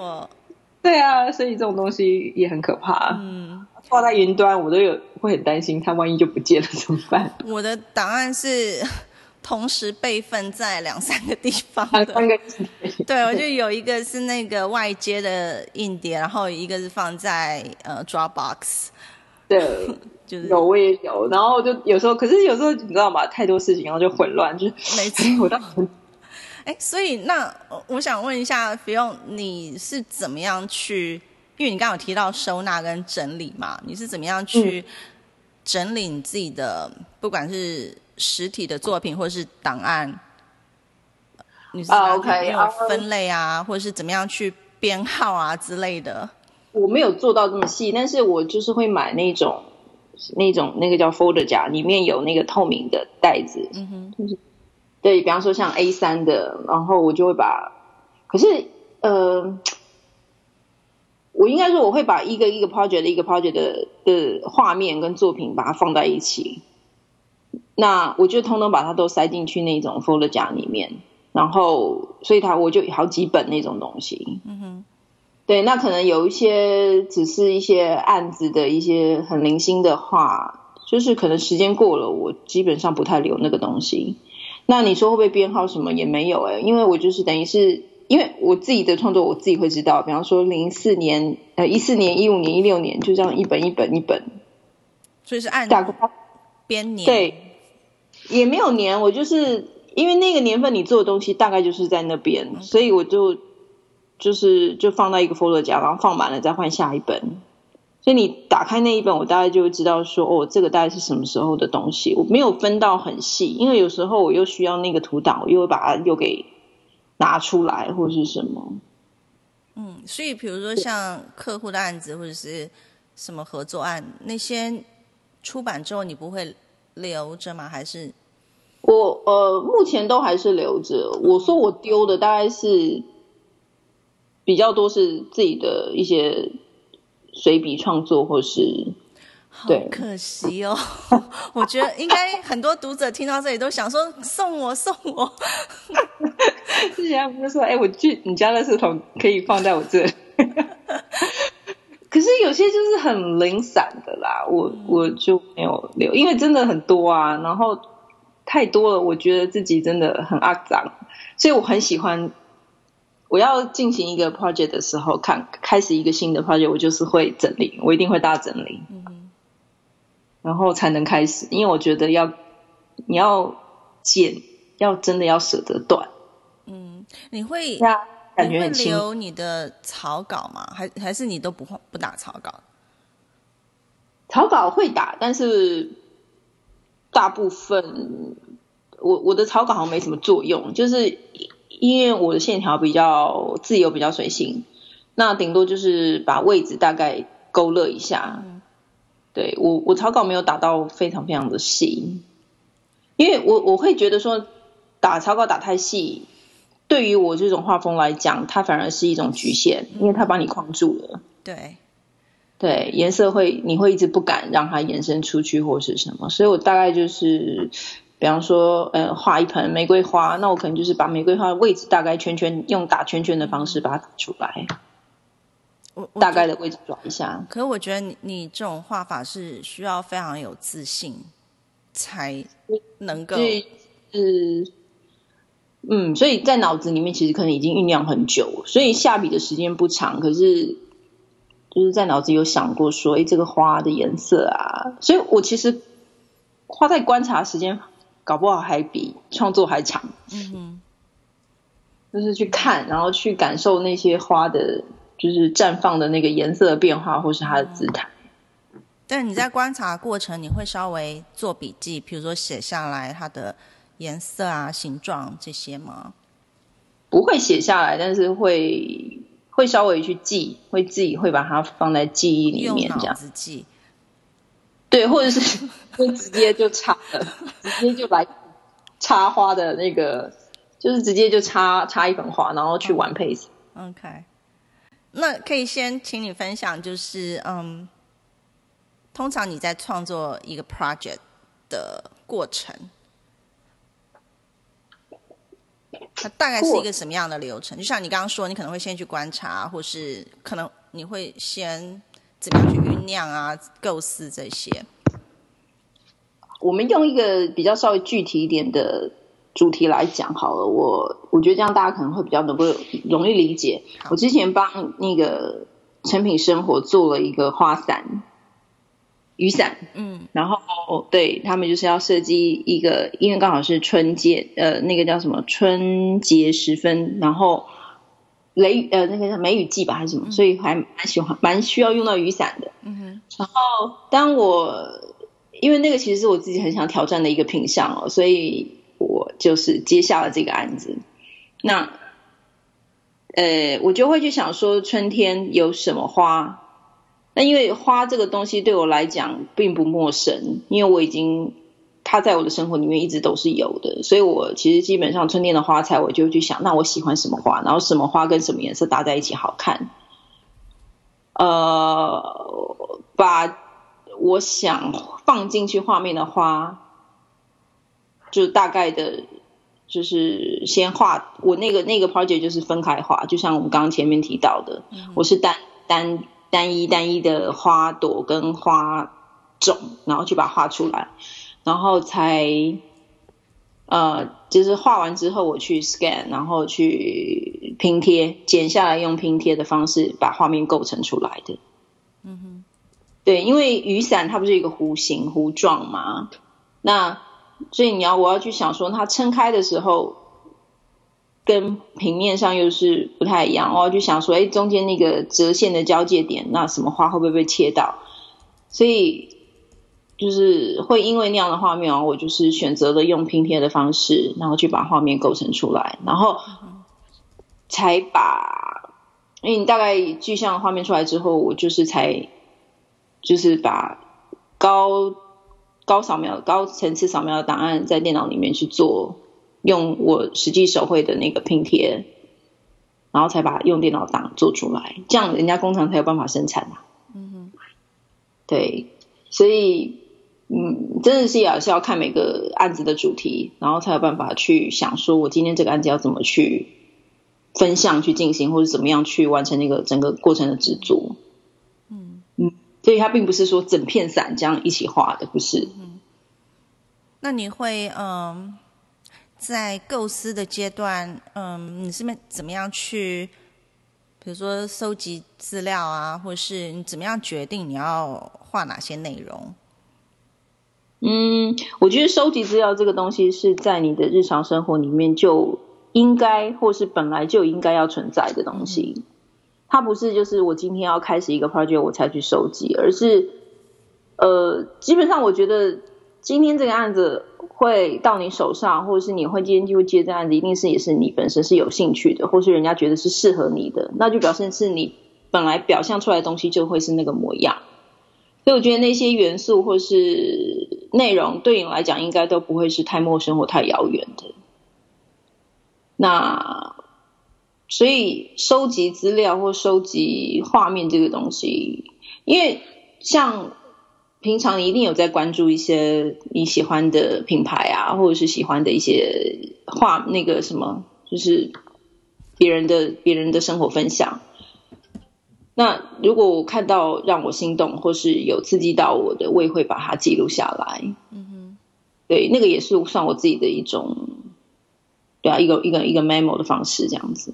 对啊，所以这种东西也很可怕。嗯，放在云端，我都有会很担心，它万一就不见了怎么办？我的档案是同时备份在两三个地方啊，的。对，我就有一个是那个外接的硬碟，然后一个是放在呃 Dropbox，对，就是有我也有，然后就有时候，可是有时候你知道吗？太多事情，然后就混乱，就是没错哎我到底哎，所以那呃我想问一下，菲用，你是怎么样去？因为你刚刚有提到收纳跟整理嘛，你是怎么样去整理你自己的，不管是实体的作品或是档案？你是怎么样啊，OK，分类啊，或者是怎么样去编号啊之类的？我没有做到这么细，但是我就是会买那种那种那个叫 folder 夹，里面有那个透明的袋子，嗯哼，对比方说像 A 三的，然后我就会把，可是呃，我应该说我会把一个一个 project 的一个 project 的的画面跟作品把它放在一起，那我就通通把它都塞进去那种 folder 夹里面，然后所以它我就有好几本那种东西，嗯哼，对，那可能有一些只是一些案子的一些很零星的话，就是可能时间过了，我基本上不太留那个东西。那你说会不会编号什么也没有哎、因为我就是等于是因为我自己的创作我自己会知道，比方说零四年、呃一四年、一五年、一六年，就这样一本一本一本。所以是按大概编年，对，也没有年，我就是因为那个年份你做的东西大概就是在那边，所以我就就是就放到一个 folder 夹，然后放满了再换下一本。所以你打开那一本，我大概就会知道说，哦，这个大概是什么时候的东西。我没有分到很细，因为有时候我又需要那个图档，我又会把它又给拿出来或是什么。嗯，所以比如说像客户的案子或者是什么合作案，那些出版之后你不会留着吗？还是我呃，目前都还是留着。我说我丢的大概是比较多是自己的一些随笔创作，或是好对可惜哦？我觉得应该很多读者听到这里都想说送我送我，之前不是说，哎、我去你家的垃圾桶可以放在我这里。可是有些就是很零散的啦，我我就没有留，因为真的很多啊，然后太多了，我觉得自己真的很肮脏，所以我很喜欢。我要进行一个 project 的时候，看开始一个新的 project，我就是会整理，我一定会大整理，然后才能开始，因为我觉得要你要剪，要真的要舍得断，嗯，你会感你会觉很轻。留你的草稿吗？还还是你都不不打草稿？草稿会打，但是大部分我我的草稿好像没什么作用，就是因为我的线条比较自由，比较随性，那顶多就是把位置大概勾勒一下。对我，我草稿没有打到非常非常的细，因为我我会觉得说打草稿打太细，对于我这种画风来讲，它反而是一种局限，因为它把你框住了。对，对，颜色会你会一直不敢让它延伸出去或是什么，所以我大概就是，比方说，呃，画一盆玫瑰花，那我可能就是把玫瑰花的位置大概圈圈用打圈圈的方式把它打出来。我大概的位置转一下，可是我觉得你你这种画法是需要非常有自信才能够，是，嗯，所以在脑子里面其实可能已经酝酿很久，所以下笔的时间不长，可是就是在脑子有想过说，哎，这个花的颜色啊，所以我其实花在观察时间，搞不好还比创作还长，嗯哼，就是去看，然后去感受那些花的。就是绽放的那个颜色的变化，或是它的姿态。但是你在观察过程，你会稍微做笔记，比如说写下来它的颜色啊、形状这些吗？不会写下来，但是会会稍微去记，会自己会把它放在记忆里面，这样子记。对，或者是 会直接就插了，直接就来插花的那个，就是直接就插插一盆花，然后去玩配色。OK。那可以先请你分享，就是嗯，通常你在创作一个 project 的过程，它大概是一个什么样的流程？就像你刚刚说，你可能会先去观察，或是可能你会先怎么样去酝酿啊、构思这些。我们用一个比较稍微具体一点的。主题来讲好了，我我觉得这样大家可能会比较能够容易理解。我之前帮那个成品生活做了一个花伞、雨伞，嗯，然后对他们就是要设计一个，因为刚好是春节，呃，那个叫什么春节时分，然后雷雨呃那个叫梅雨季吧还是什么，所以还蛮喜欢蛮需要用到雨伞的。嗯哼，然后当我因为那个其实是我自己很想挑战的一个品相哦，所以。我就是接下了这个案子，那，呃，我就会去想说春天有什么花。那因为花这个东西对我来讲并不陌生，因为我已经它在我的生活里面一直都是有的，所以我其实基本上春天的花材，我就去想，那我喜欢什么花，然后什么花跟什么颜色搭在一起好看。呃，把我想放进去画面的花。就大概的，就是先画我那个那个 project 就是分开画，就像我们刚刚前面提到的，我是单单单一单一的花朵跟花种，然后去把它画出来，然后才呃，就是画完之后我去 scan，然后去拼贴，剪下来用拼贴的方式把画面构成出来的。嗯哼，对，因为雨伞它不是一个弧形弧状嘛，那。所以你要，我要去想说，它撑开的时候，跟平面上又是不太一样。我要去想说，哎，中间那个折线的交界点，那什么花会不会被切到？所以就是会因为那样的画面，我就是选择了用拼贴的方式，然后去把画面构成出来，然后才把，因为你大概具象画面出来之后，我就是才就是把高。高扫描、高层次扫描的档案在电脑里面去做，用我实际手绘的那个拼贴，然后才把用电脑档做出来，这样人家工厂才有办法生产嘛。嗯哼，对，所以嗯，真的是也是要看每个案子的主题，然后才有办法去想说，我今天这个案子要怎么去分项去进行，或者怎么样去完成那个整个过程的制作。所以它并不是说整片伞这样一起画的，不是。嗯，那你会嗯，在构思的阶段，嗯，你是怎么样去，比如说收集资料啊，或者是你怎么样决定你要画哪些内容？嗯，我觉得收集资料这个东西是在你的日常生活里面就应该，或是本来就应该要存在的东西。它不是就是我今天要开始一个 project 我才去收集，而是呃，基本上我觉得今天这个案子会到你手上，或者是你会今天就会接这案子，一定是也是你本身是有兴趣的，或是人家觉得是适合你的，那就表示是你本来表象出来的东西就会是那个模样。所以我觉得那些元素或是内容对你来讲，应该都不会是太陌生或太遥远的。那所以收集资料或收集画面这个东西，因为像。平常一定有在关注一些你喜欢的品牌啊，或者是喜欢的一些画那个什么，就是别人的别人的生活分享。那如果我看到让我心动或是有刺激到我的，我也会把它记录下来。嗯哼，对，那个也是算我自己的一种，对啊，一个一个一个 memo 的方式这样子。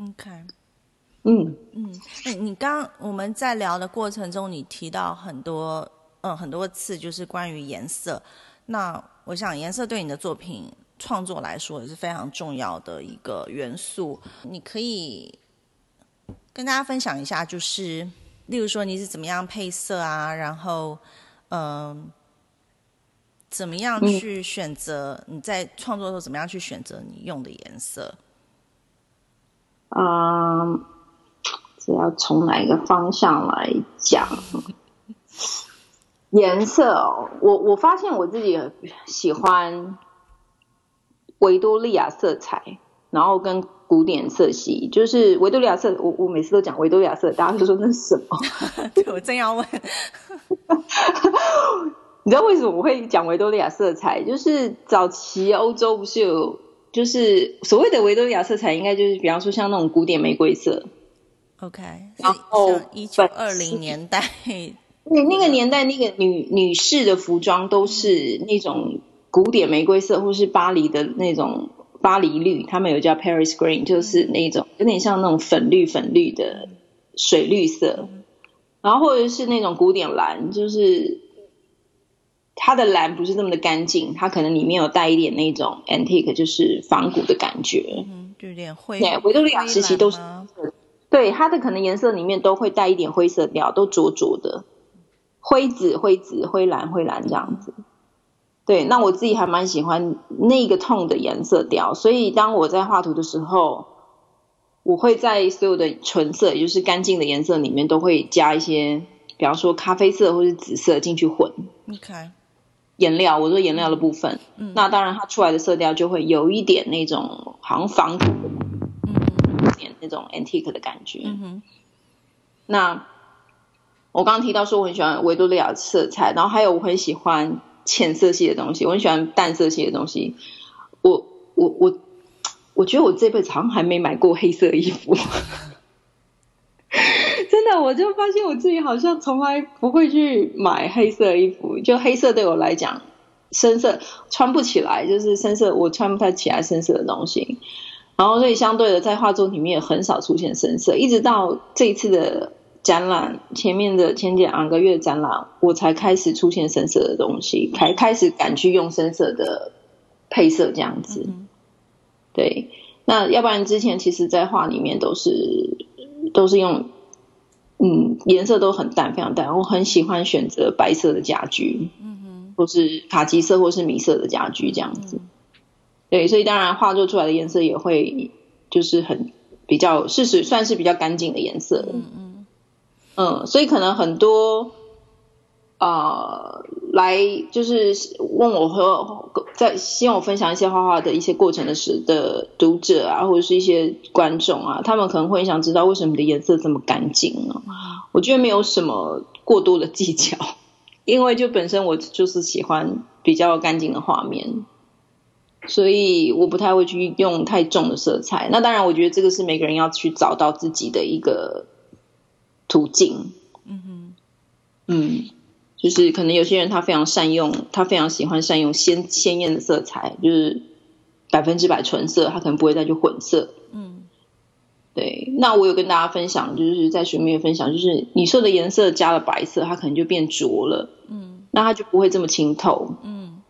OK。嗯嗯，哎，你刚我们在聊的过程中，你提到很多，嗯，很多次就是关于颜色。那我想，颜色对你的作品创作来说也是非常重要的一个元素。你可以跟大家分享一下，就是例如说你是怎么样配色啊，然后嗯，怎么样去选择你在创作的时候怎么样去选择你用的颜色？嗯。是要从哪一个方向来讲颜色？哦，我我发现我自己喜欢维多利亚色彩，然后跟古典色系。就是维多利亚色，我我每次都讲维多利亚色，大家都说那是什么？对我正要问，你知道为什么我会讲维多利亚色彩？就是早期欧洲不是有，就是所谓的维多利亚色彩，应该就是比方说像那种古典玫瑰色。OK，然后一九二零年代，那那个年代那个女女士的服装都是那种古典玫瑰色，或是巴黎的那种巴黎绿，他们有叫 Paris Green，就是那种有点像那种粉绿粉绿的水绿色，然后或者是那种古典蓝，就是它的蓝不是那么的干净，它可能里面有带一点那种 antique，就是仿古的感觉，嗯，有点灰，对，维多利亚时期都是。对它的可能颜色里面都会带一点灰色调，都浊浊的，灰紫、灰紫、灰蓝、灰蓝这样子。对，那我自己还蛮喜欢那个痛的颜色调，所以当我在画图的时候，我会在所有的纯色，也就是干净的颜色里面，都会加一些，比方说咖啡色或是紫色进去混。OK，颜料，我说颜料的部分，嗯，那当然它出来的色调就会有一点那种好像仿古的。那种 antique 的感觉。嗯哼。那我刚刚提到说我很喜欢维多利亚色彩，然后还有我很喜欢浅色系的东西，我很喜欢淡色系的东西。我我我我觉得我这辈子好像还没买过黑色衣服。我就发现我自己好像从来不会去买黑色衣服，就黑色对我来讲深色穿不起来，就是深色我穿不太起来深色的东西。然后，所以相对的，在画作里面也很少出现深色，一直到这一次的展览前面的前两个月展览，我才开始出现深色的东西，才开始敢去用深色的配色这样子。对，那要不然之前其实，在画里面都是都是用，嗯，颜色都很淡，非常淡。我很喜欢选择白色的家居，嗯哼，或是卡其色或是米色的家居这样子。对，所以当然画作出来的颜色也会就是很比较，事实算是比较干净的颜色。嗯嗯嗯，所以可能很多啊来就是问我和在希望我分享一些画画的一些过程的时的读者啊，或者是一些观众啊，他们可能会想知道为什么你的颜色这么干净呢？我觉得没有什么过多的技巧，因为就本身我就是喜欢比较干净的画面。所以我不太会去用太重的色彩。那当然，我觉得这个是每个人要去找到自己的一个途径。嗯哼，嗯，就是可能有些人他非常善用，他非常喜欢善用鲜鲜艳的色彩，就是百分之百纯色，他可能不会再去混色。嗯，对。那我有跟大家分享，就是在水面分享，就是你说的颜色加了白色，它可能就变浊了。嗯，那它就不会这么清透。嗯。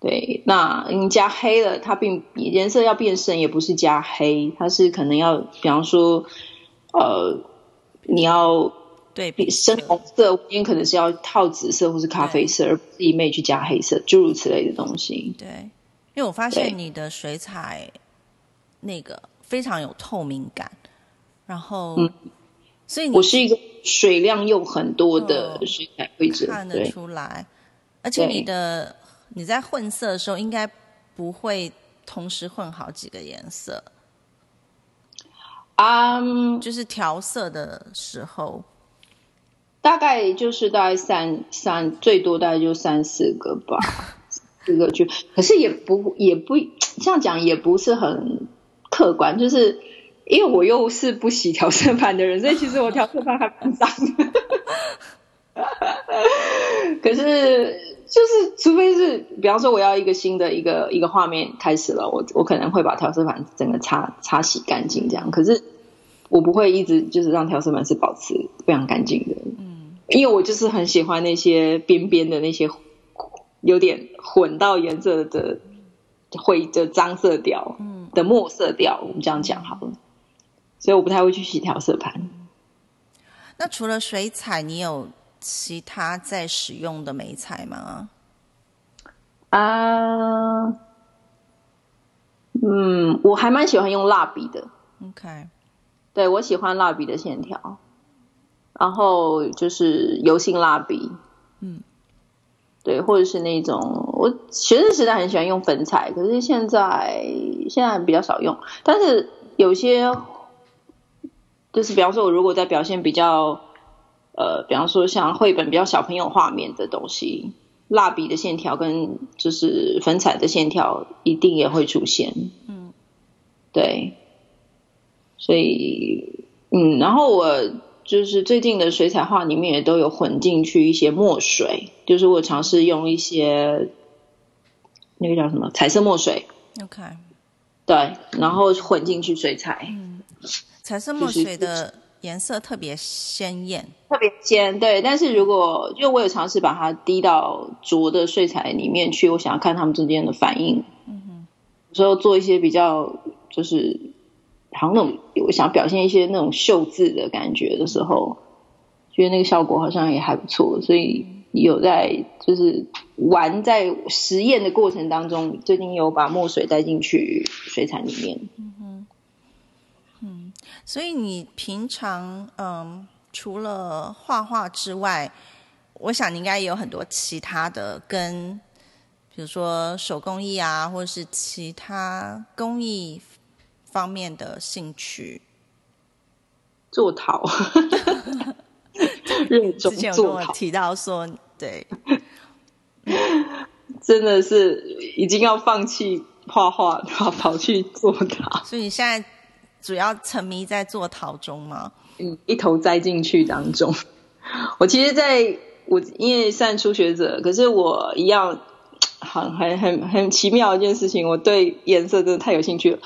对，那你加黑了，它并颜色要变深，也不是加黑，它是可能要，比方说，呃，你要对比深红色，今天可能是要套紫色或是咖啡色，而不是一昧去加黑色，诸如此类的东西。对，因为我发现你的水彩那个非常有透明感，然后，嗯，所以我是一个水量又很多的水彩绘者，看得出来。而且你的你在混色的时候，应该不会同时混好几个颜色。啊，就是调色的时候，大概就是大概三三，最多大概就三四个吧，四个就，可是也不也不这样讲，也不是很客观，就是因为我又是不洗调色盘的人，所以其实我调色盘还蛮脏的。可是就是，除非是，比方说我要一个新的一个一个画面开始了，我我可能会把调色盘整个擦擦洗干净，这样。可是我不会一直就是让调色盘是保持非常干净的，嗯，因为我就是很喜欢那些边边的那些有点混到颜色的灰的脏色调，嗯，的墨色调，我们这样讲好了。所以我不太会去洗调色盘。那除了水彩，你有？其他在使用的美彩吗？啊，嗯，我还蛮喜欢用蜡笔的。OK，对我喜欢蜡笔的线条，然后就是油性蜡笔。嗯，对，或者是那种我学生时代很喜欢用粉彩，可是现在现在比较少用。但是有些就是比方说，我如果在表现比较。呃，比方说像绘本比较小朋友画面的东西，蜡笔的线条跟就是粉彩的线条一定也会出现。嗯，对，所以嗯，然后我就是最近的水彩画里面也都有混进去一些墨水，就是我尝试用一些那个叫什么彩色墨水。OK，对，然后混进去水彩。嗯，彩色墨水的。颜色特别鲜艳，特别鲜，对。但是如果因为我有尝试把它滴到浊的水彩里面去，我想要看它们之间的反应。嗯哼，有时候做一些比较，就是好像那种我想表现一些那种秀字的感觉的时候，觉得那个效果好像也还不错。所以有在就是玩在实验的过程当中，最近有把墨水带进去水彩里面。嗯嗯所以你平常嗯，除了画画之外，我想你应该也有很多其他的跟，比如说手工艺啊，或者是其他工艺方面的兴趣。做陶，热衷做陶。提到说，对，真的是已经要放弃画画，然后跑去做陶。所以你现在。主要沉迷在做陶中吗？嗯，一头栽进去当中。我其实在我因为算初学者，可是我一样很很很很奇妙一件事情，我对颜色真的太有兴趣了。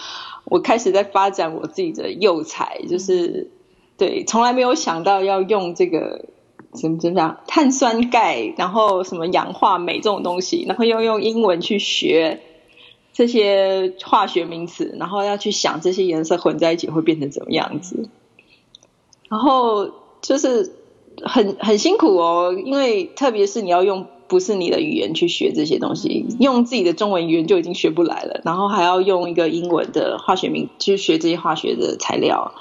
我开始在发展我自己的釉彩，就是对从来没有想到要用这个怎么怎么讲碳酸钙，然后什么氧化镁这种东西，然后又用英文去学。这些化学名词，然后要去想这些颜色混在一起会变成怎么样子，然后就是很很辛苦哦，因为特别是你要用不是你的语言去学这些东西，用自己的中文语言就已经学不来了，然后还要用一个英文的化学名去学这些化学的材料。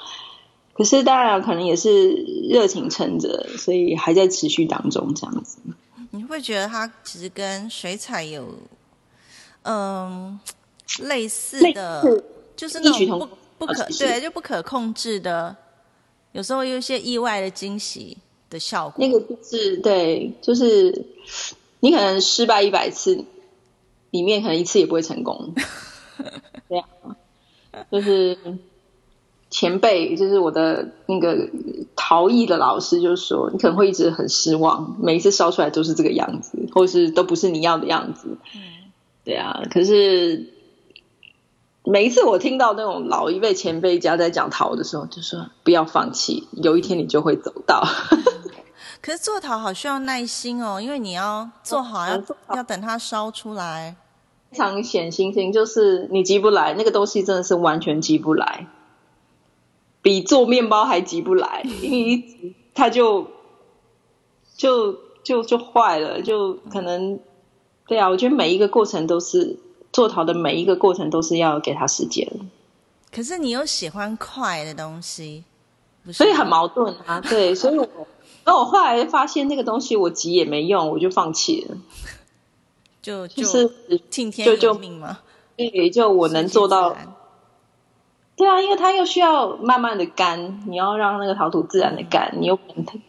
可是当然可能也是热情撑着，所以还在持续当中这样子。你会觉得它其实跟水彩有？嗯，类似的，就是那种不不可对，就不可控制的，有时候有一些意外的惊喜的效果。那个就是对，就是你可能失败一百次，里面可能一次也不会成功。这样，就是前辈，就是我的那个陶艺的老师，就说你可能会一直很失望，每一次烧出来都是这个样子，或是都不是你要的样子。对啊，可是每一次我听到那种老一辈前辈家在讲陶的时候，就说不要放弃，有一天你就会走到。可是做陶好需要耐心哦，因为你要做好，要要等它烧出来。非常显心情，就是你急不来，那个东西真的是完全急不来，比做面包还急不来，因为它就就就就坏了，就可能对啊。我觉得每一个过程都是做陶的每一个过程都是要给他时间。可是你又喜欢快的东西，所以很矛盾啊。对，所以我那我后来发现那个东西我急也没用，我就放弃了。就就是听天由命吗？对，就我能做到。对啊，因为它又需要慢慢的干，你要让那个陶土自然的干，你又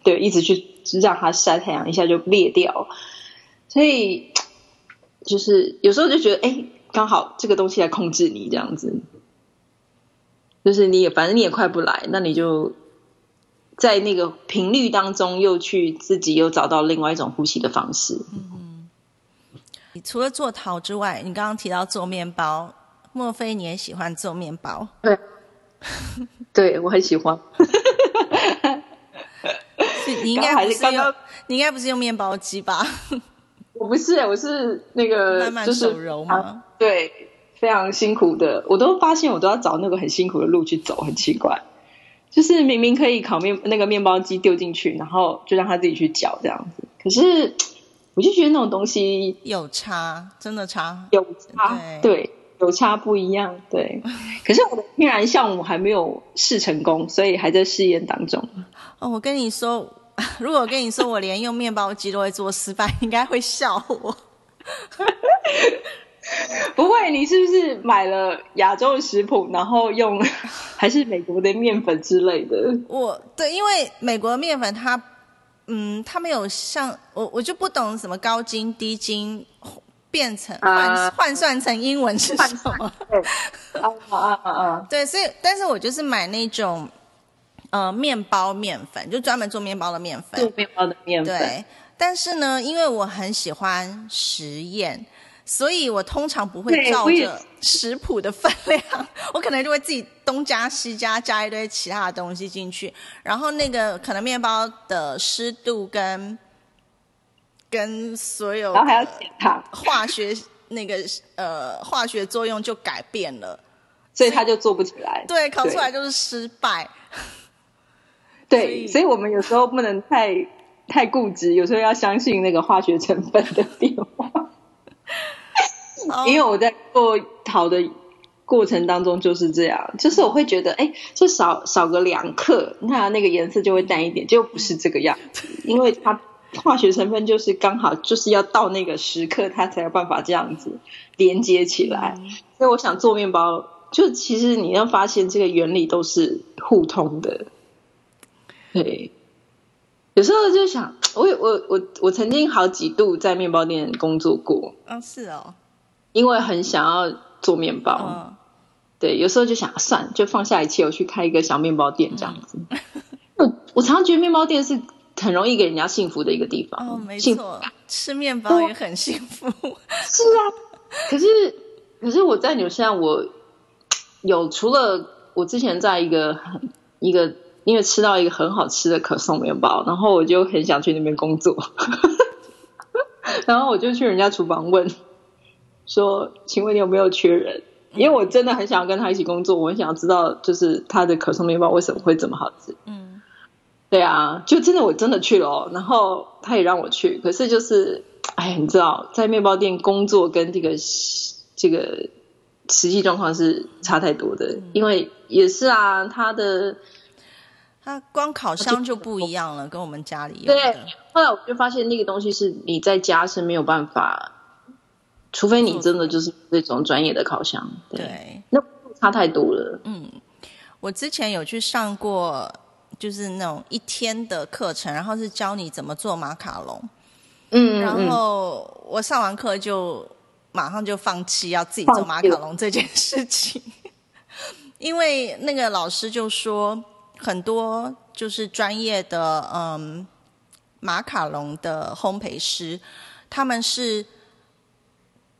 对一直去让它晒太阳，一下就裂掉。所以就是有时候就觉得，哎，刚好这个东西来控制你这样子，就是你也反正你也快不来，那你就在那个频率当中又去自己又找到另外一种呼吸的方式。嗯，你除了做陶之外，你刚刚提到做面包。莫非你也喜欢做面包？对，对我很喜欢。你应该不是用，你应该不是用面包机吧？我不是，我是那个慢慢手揉吗？对，非常辛苦的。我都发现我都要找那个很辛苦的路去走，很奇怪。就是明明可以烤面，那个面包机丢进去，然后就让他自己去搅这样子。可是我就觉得那种东西有差，真的差，有差，对。有差不一样，对。可是我的天然项目还没有试成功，所以还在试验当中。哦，我跟你说，如果我跟你说我连用面包机都会做失败，应该会笑我。你是不是买了亚洲的食谱，然后用 还是美国的面粉之类的？我对，因为美国的面粉它，嗯，它没有像我，我就不懂什么高筋、低筋。变成换换算成英文是什么？啊啊啊啊！对，所以但是我就是买那种呃面包面粉，就专门做面包的面粉。做面包的面粉。对，但是呢，因为我很喜欢实验，所以我通常不会照着食谱的分量，我可能就会自己东加西加，加一堆其他的东西进去，然后那个可能面包的湿度跟。跟所有，然后还要减糖，化学那个呃化学作用就改变了，所以他就做不起来。对，烤出来就是失败。对，所以我们有时候不能太太固执，有时候要相信那个化学成分的变化。因为我在做陶的过程当中就是这样，就是我会觉得，哎，就少少个两克，那那个颜色就会淡一点，就不是这个样子，因为它。化学成分就是刚好就是要到那个时刻，它才有办法这样子连接起来。所以我想做面包，就其实你要发现这个原理都是互通的。对，有时候就想，我我我我曾经好几度在面包店工作过。嗯，是哦，因为很想要做面包。对，有时候就想算就放下一切，我去开一个小面包店这样子。我我常常觉得面包店是。很容易给人家幸福的一个地方哦，没错，吃面包也很幸福。是啊，可是可是我在纽西兰，我有除了我之前在一个一个，因为吃到一个很好吃的可颂面包，然后我就很想去那边工作，然后我就去人家厨房问说：“请问你有没有缺人？”因为我真的很想要跟他一起工作，我很想要知道就是他的可颂面包为什么会这么好吃。嗯。对啊，就真的我真的去了，然后他也让我去，可是就是，哎，你知道，在面包店工作跟这个这个实际状况是差太多的，因为也是啊，他的他光烤箱就不一样了，跟我们家里对。后来我就发现那个东西是你在家是没有办法，除非你真的就是那种专业的烤箱，对，那差太多了。嗯，我之前有去上过。就是那种一天的课程，然后是教你怎么做马卡龙。嗯，然后我上完课就马上就放弃要自己做马卡龙这件事情，因为那个老师就说很多就是专业的嗯马卡龙的烘焙师，他们是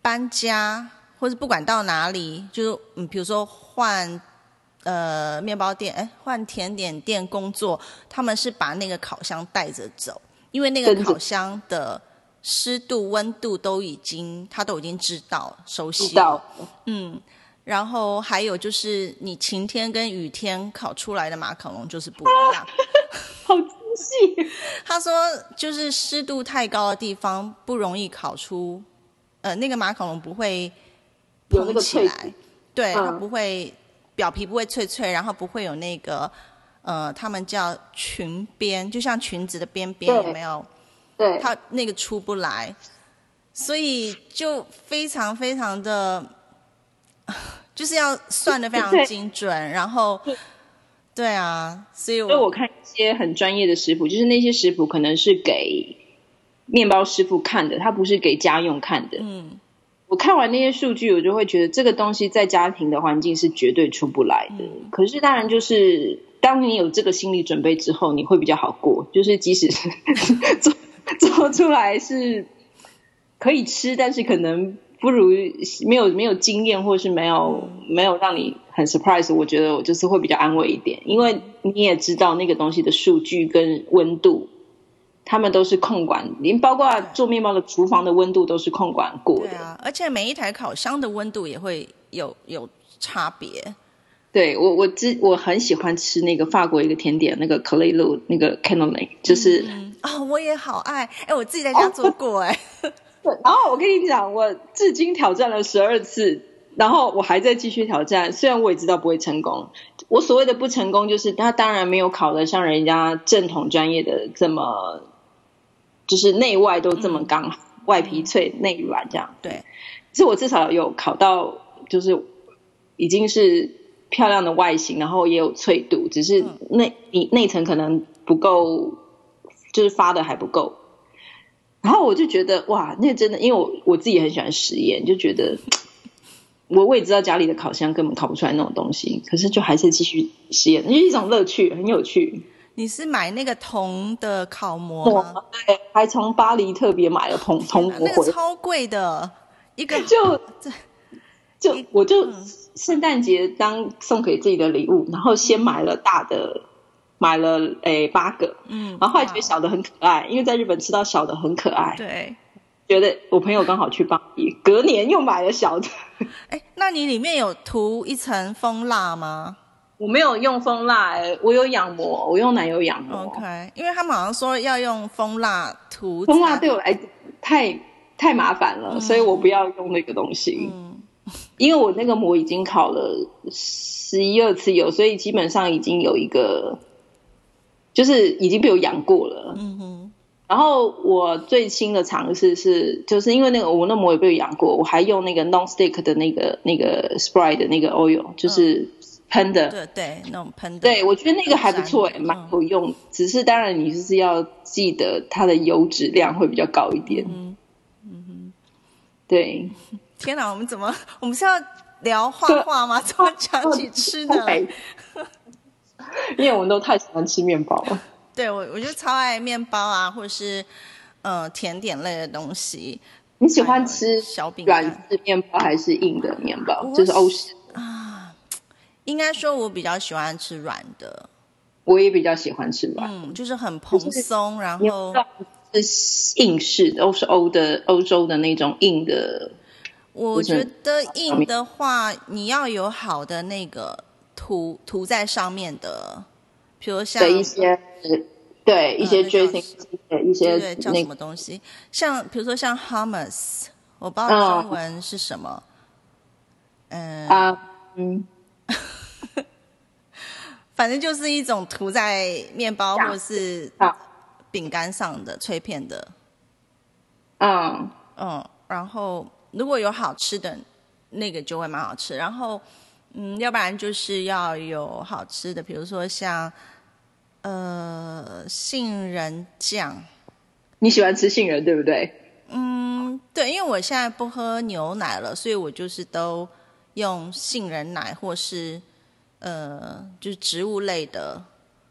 搬家或是不管到哪里，就是嗯比如说换。呃，面包店哎，换甜点店工作，他们是把那个烤箱带着走，因为那个烤箱的湿度、温度都已经他都已经知道、熟悉。嗯，然后还有就是你晴天跟雨天烤出来的马卡龙就是不一样。好惊西？他说就是湿度太高的地方不容易烤出，呃，那个马卡龙不会蓬起来，对，它嗯。不会表皮不会脆脆，然后不会有那个呃，他们叫裙边，就像裙子的边边有没有？对，它那个出不来，所以就非常非常的，就是要算的非常精准，然后，对啊，所以所以我我看一些很专业的食谱，就是那些食谱可能是给面包师傅看的，他不是给家用看的。嗯我看完那些数据，我就会觉得这个东西在家庭的环境是绝对出不来的。嗯可是当然就是当你有这个心理准备之后，你会比较好过。就是即使 做做出来是可以吃，但是可能不如没有没有经验，或是没有、没有让你很 surprise。我觉得我就是会比较安慰一点，因为你也知道那个东西的数据跟温度。他们都是控管，连包括做面包的厨房的温度都是控管过的。对啊，而且每一台烤箱的温度也会有有差别。对我，我之我很喜欢吃那个法国一个甜点，那个 c l a y l o 那个 cannoli，就是、嗯啊、我也好爱，哎，我自己在家做过，哎、对。然后我跟你讲，我至今挑战了十二次，然后我还在继续挑战。虽然我也知道不会成功，我所谓的不成功，就是他当然没有考得像人家正统专业的这么，就是内外都这么刚好，外皮脆内软这样。对，其实我至少有考到，就是已经是漂亮的外形，然后也有脆度，只是内你内层可能不够，就是发的还不够。然后我就觉得哇，那真的，因为我我自己很喜欢实验，就觉得我我也知道家里的烤箱根本烤不出来那种东西，可是就还是继续实验，那是一种乐趣，很有趣。你是买那个铜的烤模吗？对，还从巴黎特别买了铜铜模回那个超贵的，一个就就我就嗯。圣诞节当送给自己的礼物，然后先买了大的，买了诶八个，嗯，然后后来觉得小的很可爱，因为在日本吃到小的很可爱，对，觉得我朋友刚好去巴黎，隔年又买了小的。哎，那你里面有涂一层蜂蜡吗我没有用蜂蜡、欸，我有养膜，我用奶油养膜。？OK，因为他们好像说要用蜂蜡涂蜂蜡才对我来太太麻烦了，所以我不要用那个东西。嗯因为我那个膜已经烤了十一二次油，所以基本上已经有一个，就是已经被我养过了。嗯哼，然后我最新的尝试是，就是因为那个我那膜也被我养过，我还用那个 non stick 的那个那个 spray 的那个 oil，就是喷的。对对，那种喷的，对，我觉得那个还不错诶、嗯蛮有用。只是当然，你就是要记得它的油脂量会比较高一点。嗯嗯对，天哪，我们怎么，我们是要聊画画吗？怎么讲起吃呢？因为我们都太喜欢吃面包了。对我，我就超爱面包啊，或者是呃甜点类的东西。你喜欢吃小饼干软式面包还是硬的面包？就是欧式。应该说，我比较喜欢吃软的，我也比较喜欢吃软。嗯，就是很蓬松，然你后是硬式的，都是欧的欧洲的那种硬的。我觉得硬的话，你要有好的那个涂涂在上面的，比如像一些对一些 dressing 的一些叫什那个么东西，像比如说像 hummus，我不知道嗯。中文是什么，嗯、啊嗯 反正就是一种涂在面包呀或是啊饼干上的脆片的，嗯。嗯，然后如果有好吃的，那个就会蛮好吃。然后，嗯，要不然就是要有好吃的，比如说像呃杏仁酱，你喜欢吃杏仁对不对？嗯，对，因为我现在不喝牛奶了，所以我就是都用杏仁奶或是呃就是植物类的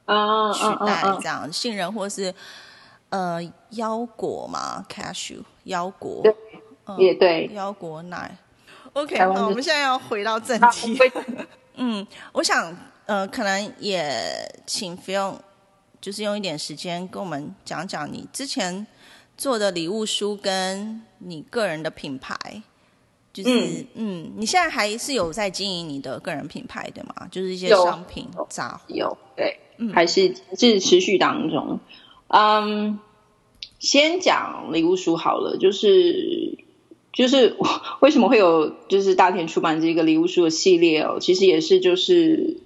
啊取代这样，杏仁或是呃腰果嘛，cashew 腰果，对嗯也对。腰果奶。OK，那我们现在要回到正啊题。嗯，我想呃，可能也请 Phil 就是用一点时间跟我们讲讲你之前做的礼物书跟你个人的品牌。就是嗯嗯你现在还是有在经营你的个人品牌对吗？就是一些商品杂货。有对，嗯还是是持续当中。嗯，先讲礼物书好了，就是就是 为什么会有就是大田出版这个礼物书的系列哦，其实也是就是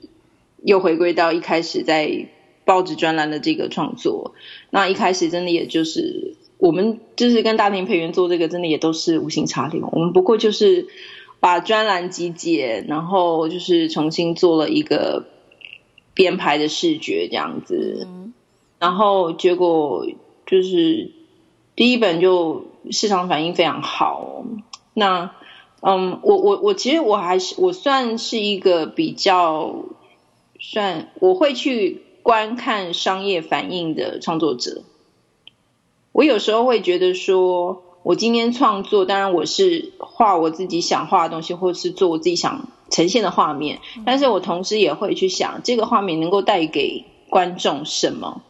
又回归到一开始在报纸专栏的这个创作。那一开始真的也就是我们就是跟大庭配员做这个，真的也都是无心插柳，我们不过就是把专栏集结，然后就是重新做了一个编排的视觉这样子。然后结果就是第一本就市场反应非常好。那嗯，我我我其实我还是我算是一个比较算我会去观看商业反应的创作者。我有时候会觉得说，我今天创作，当然我是画我自己想画的东西，或是做我自己想呈现的画面。但是我同时也会去想，这个画面能够带给观众什么。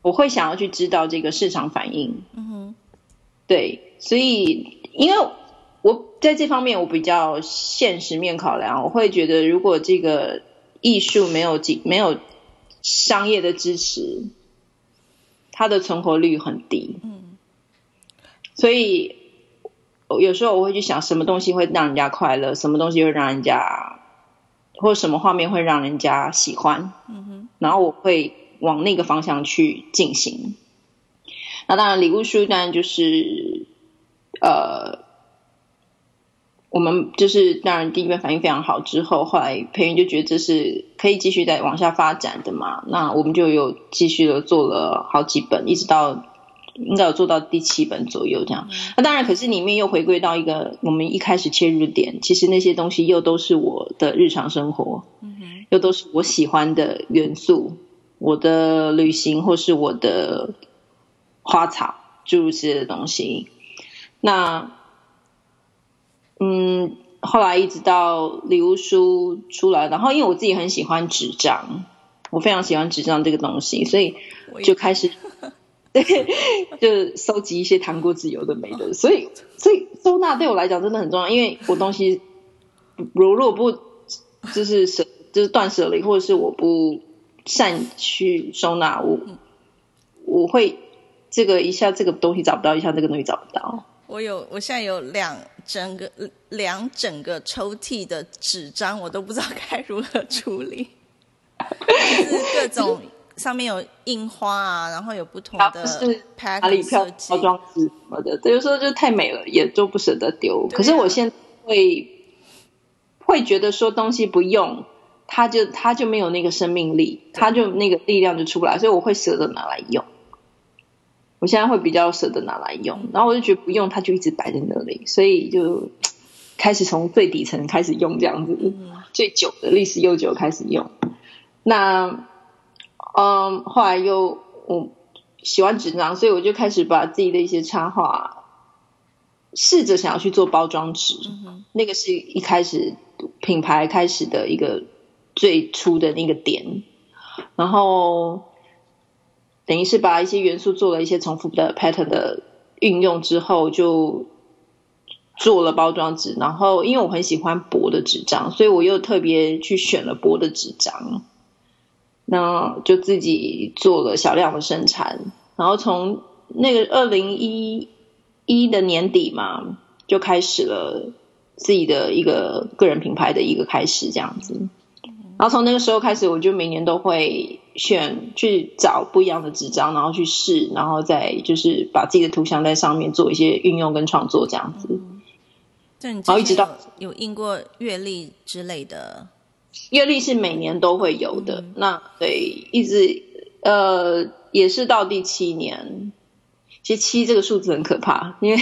我会想要去知道这个市场反应，嗯哼，对，所以因为我在这方面我比较现实面考量，我会觉得如果这个艺术没有几没有商业的支持，它的存活率很低，嗯，所以有时候我会去想，什么东西会让人家快乐，什么东西会让人家，或者什么画面会让人家喜欢，嗯哼，然后我会。往那个方向去进行。那当然，礼物书当然就是呃，我们就是当然第一遍反应非常好之后，后来培云就觉得这是可以继续再往下发展的嘛。那我们就有继续的做了好几本，一直到应该有做到第七本左右这样。那当然，可是里面又回归到一个我们一开始切入点，其实那些东西又都是我的日常生活，嗯又都是我喜欢的元素。我的旅行，或是我的花草，诸如此类的东西。那，嗯，后来一直到礼物书出来，然后因为我自己很喜欢纸张，我非常喜欢纸张这个东西，所以就开始 对，就收集一些糖果、纸油的美的。所以，所以收纳对我来讲真的很重要，因为我东西如如果不就是舍，就是断舍离，或者是我不。善去收纳，我我会这个一下这个东西找不到，一下这个东西找不到。我有，我现在有两整个两整个抽屉的纸张，我都不知道该如何处理。就是各种上面有印花啊，然后有不同的是哪里漂包装纸什么的，有时候就太美了，也就不舍得丢。可是我现在会会觉得说东西不用。它就它就没有那个生命力，它就那个力量就出不来，所以我会舍得拿来用。我现在会比较舍得拿来用，然后我就觉得不用，它就一直摆在那里，所以就开始从最底层开始用这样子，最久的历史悠久开始用。那嗯，后来又我喜欢纸张，所以我就开始把自己的一些插画试着想要去做包装纸，那个是一开始品牌开始的一个。最初的那个点，然后等于是把一些元素做了一些重复的 pattern 的运用之后，就做了包装纸。然后因为我很喜欢薄的纸张，所以我又特别去选了薄的纸张，那就自己做了小量的生产。然后从那个二零一一的年底嘛，就开始了自己的一个个人品牌的一个开始，这样子。然后从那个时候开始，我就每年都会选去找不一样的纸张，然后去试，然后再就是把自己的图像在上面做一些运用跟创作这样子。然后一直到有印过月历之类的，月历是每年都会有的。那对，一直呃也是到第七年，其实七这个数字很可怕，因为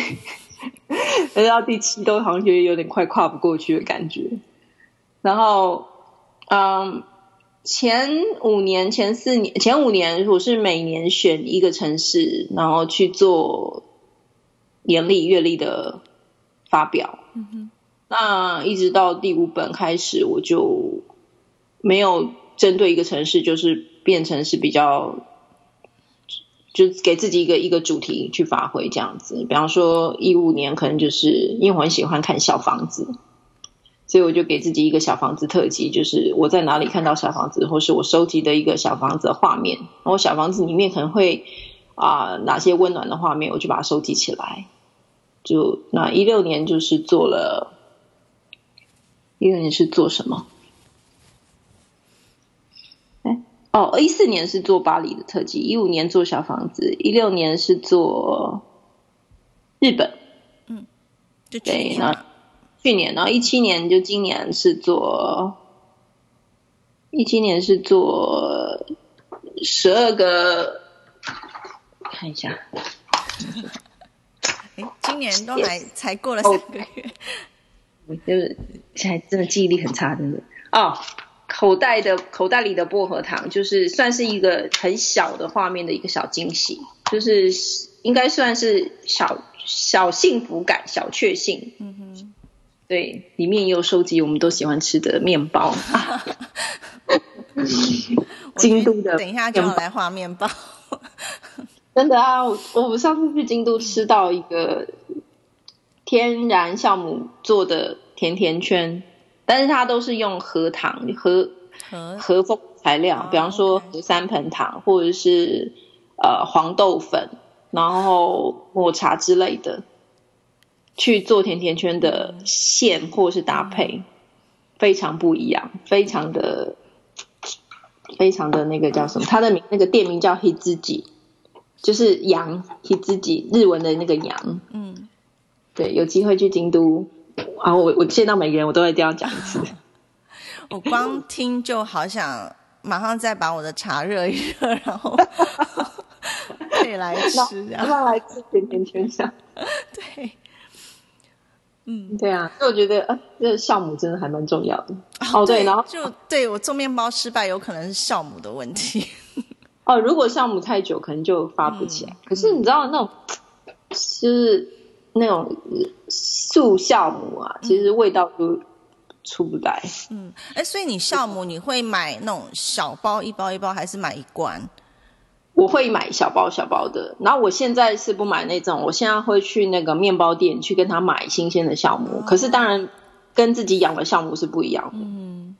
到第七都好像觉得有点快跨不过去的感觉，然后。嗯，前五年、前四年、前五年，我是每年选一个城市，然后去做年历、月历的发表。嗯哼，那一直到第五本开始，我就没有针对一个城市，就是变成是比较，就给自己一个一个主题去发挥这样子。比方说一五年，可能就是因为我很喜欢看小房子。所以我就给自己一个小房子特辑，就是我在哪里看到小房子，或是我收集的一个小房子的画面，然后小房子里面可能会啊、哪些温暖的画面，我就把它收集起来。就那一六年就是做了，一六年是做什么？哎，哦，一四年是做巴黎的特辑，一五年做小房子，一六年是做日本。就去对那去年，然后一七年就今年是做，一七年是做十二个，看一下，哎，今年都还才过了三个月，我就是现在真的记忆力很差，真的。哦。口袋的口袋里的薄荷糖，就是算是一个很小的画面的一个小惊喜，就是应该算是小小幸福感、小确幸。嗯哼，对，里面也有收集我们都喜欢吃的面包。我京都的等一下就要来画面包，真的啊，我我们上次去京都吃到一个天然酵母做的甜甜圈，但是它都是用核糖、核和核风材料，哦比方说核三盆糖或者是呃黄豆粉，然后抹茶之类的去做甜甜圈的馅或是搭配，非常不一样，非常的非常的那个叫什么？它的名那个店名叫 Hizuji，就是羊 Hizuji，日文的那个羊。嗯，对，有机会去京都。啊，我我见到每个人我都一定要讲一次。我光听就好想马上再把我的茶热一热，然后 可以来吃，这样上来吃甜甜圈上。对，嗯，对啊，所以我觉得啊，这个酵母真的还蛮重要的。哦，对，然后就对我做面包失败，有可能是酵母的问题。哦，如果酵母太久，可能就发不起来。可是你知道那种，就是那种呃素酵母啊，其实味道都出不来。嗯，哎，所以你酵母你会买那种小包一包一包，还是买一罐？我会买小包小包的，然后我现在是不买那种，我现在会去那个面包店去跟他买新鲜的酵母。可是当然跟自己养的酵母是不一样的，嗯，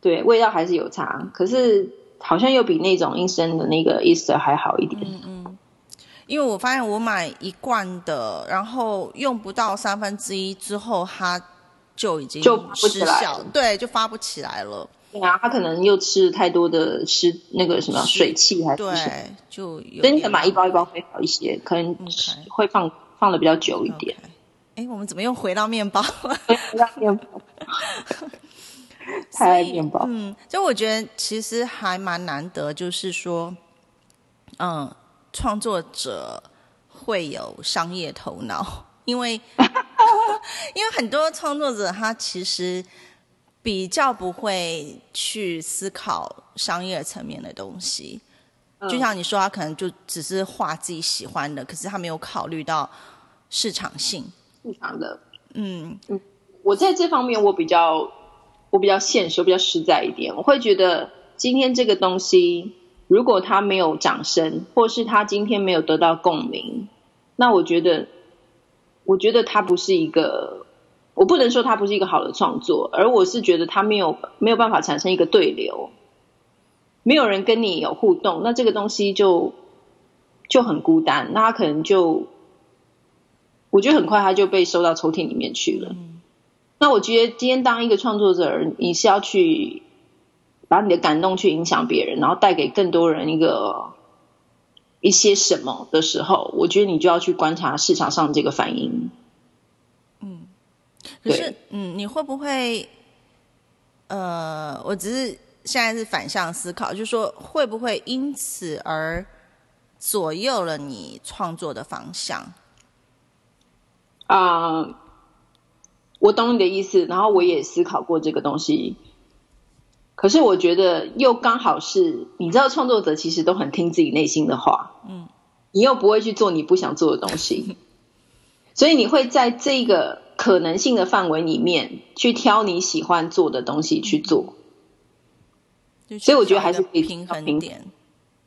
对，味道还是有差。可是好像又比那种阴生的那个 Easter 还好一点。嗯嗯因为我发现我买一罐的，然后用不到三分之一之后，它就已经就发不起来失效，对，就发不起来了。对啊，他可能又吃太多的湿那个什么水汽还是什么，对，就有真的点买一包一包会好一些，可能会放放的比较久一点。哎，我们怎么又回到面包？回到面包，太爱面包。嗯，就我觉得其实还蛮难得，就是说，嗯，创作者会有商业头脑，因为 因为很多创作者他其实比较不会去思考商业层面的东西。就像你说，他可能就只是画自己喜欢的，可是他没有考虑到市场性。市场的，嗯我在这方面我比较我比较现实，我比较实在一点。我会觉得今天这个东西，如果他没有掌声，或是他今天没有得到共鸣，那我觉得，我觉得他不是一个，我不能说它不是一个好的创作，而我是觉得它没有没有办法产生一个对流，没有人跟你有互动，那这个东西就就很孤单，那它可能就。我觉得很快它就被收到抽屉里面去了。那我觉得今天当一个创作者，你是要去把你的感动去影响别人，然后带给更多人一个一些什么的时候，我觉得你就要去观察市场上这个反应。可是，嗯，你会不会？呃，我只是现在是反向思考，就是说会不会因此而左右了你创作的方向？啊、我懂你的意思，然后我也思考过这个东西。可是我觉得又刚好是，你知道，创作者其实都很听自己内心的话，嗯，你又不会去做你不想做的东西，所以你会在这个可能性的范围里面去挑你喜欢做的东西去做。就所以我觉得还是可以平衡平点。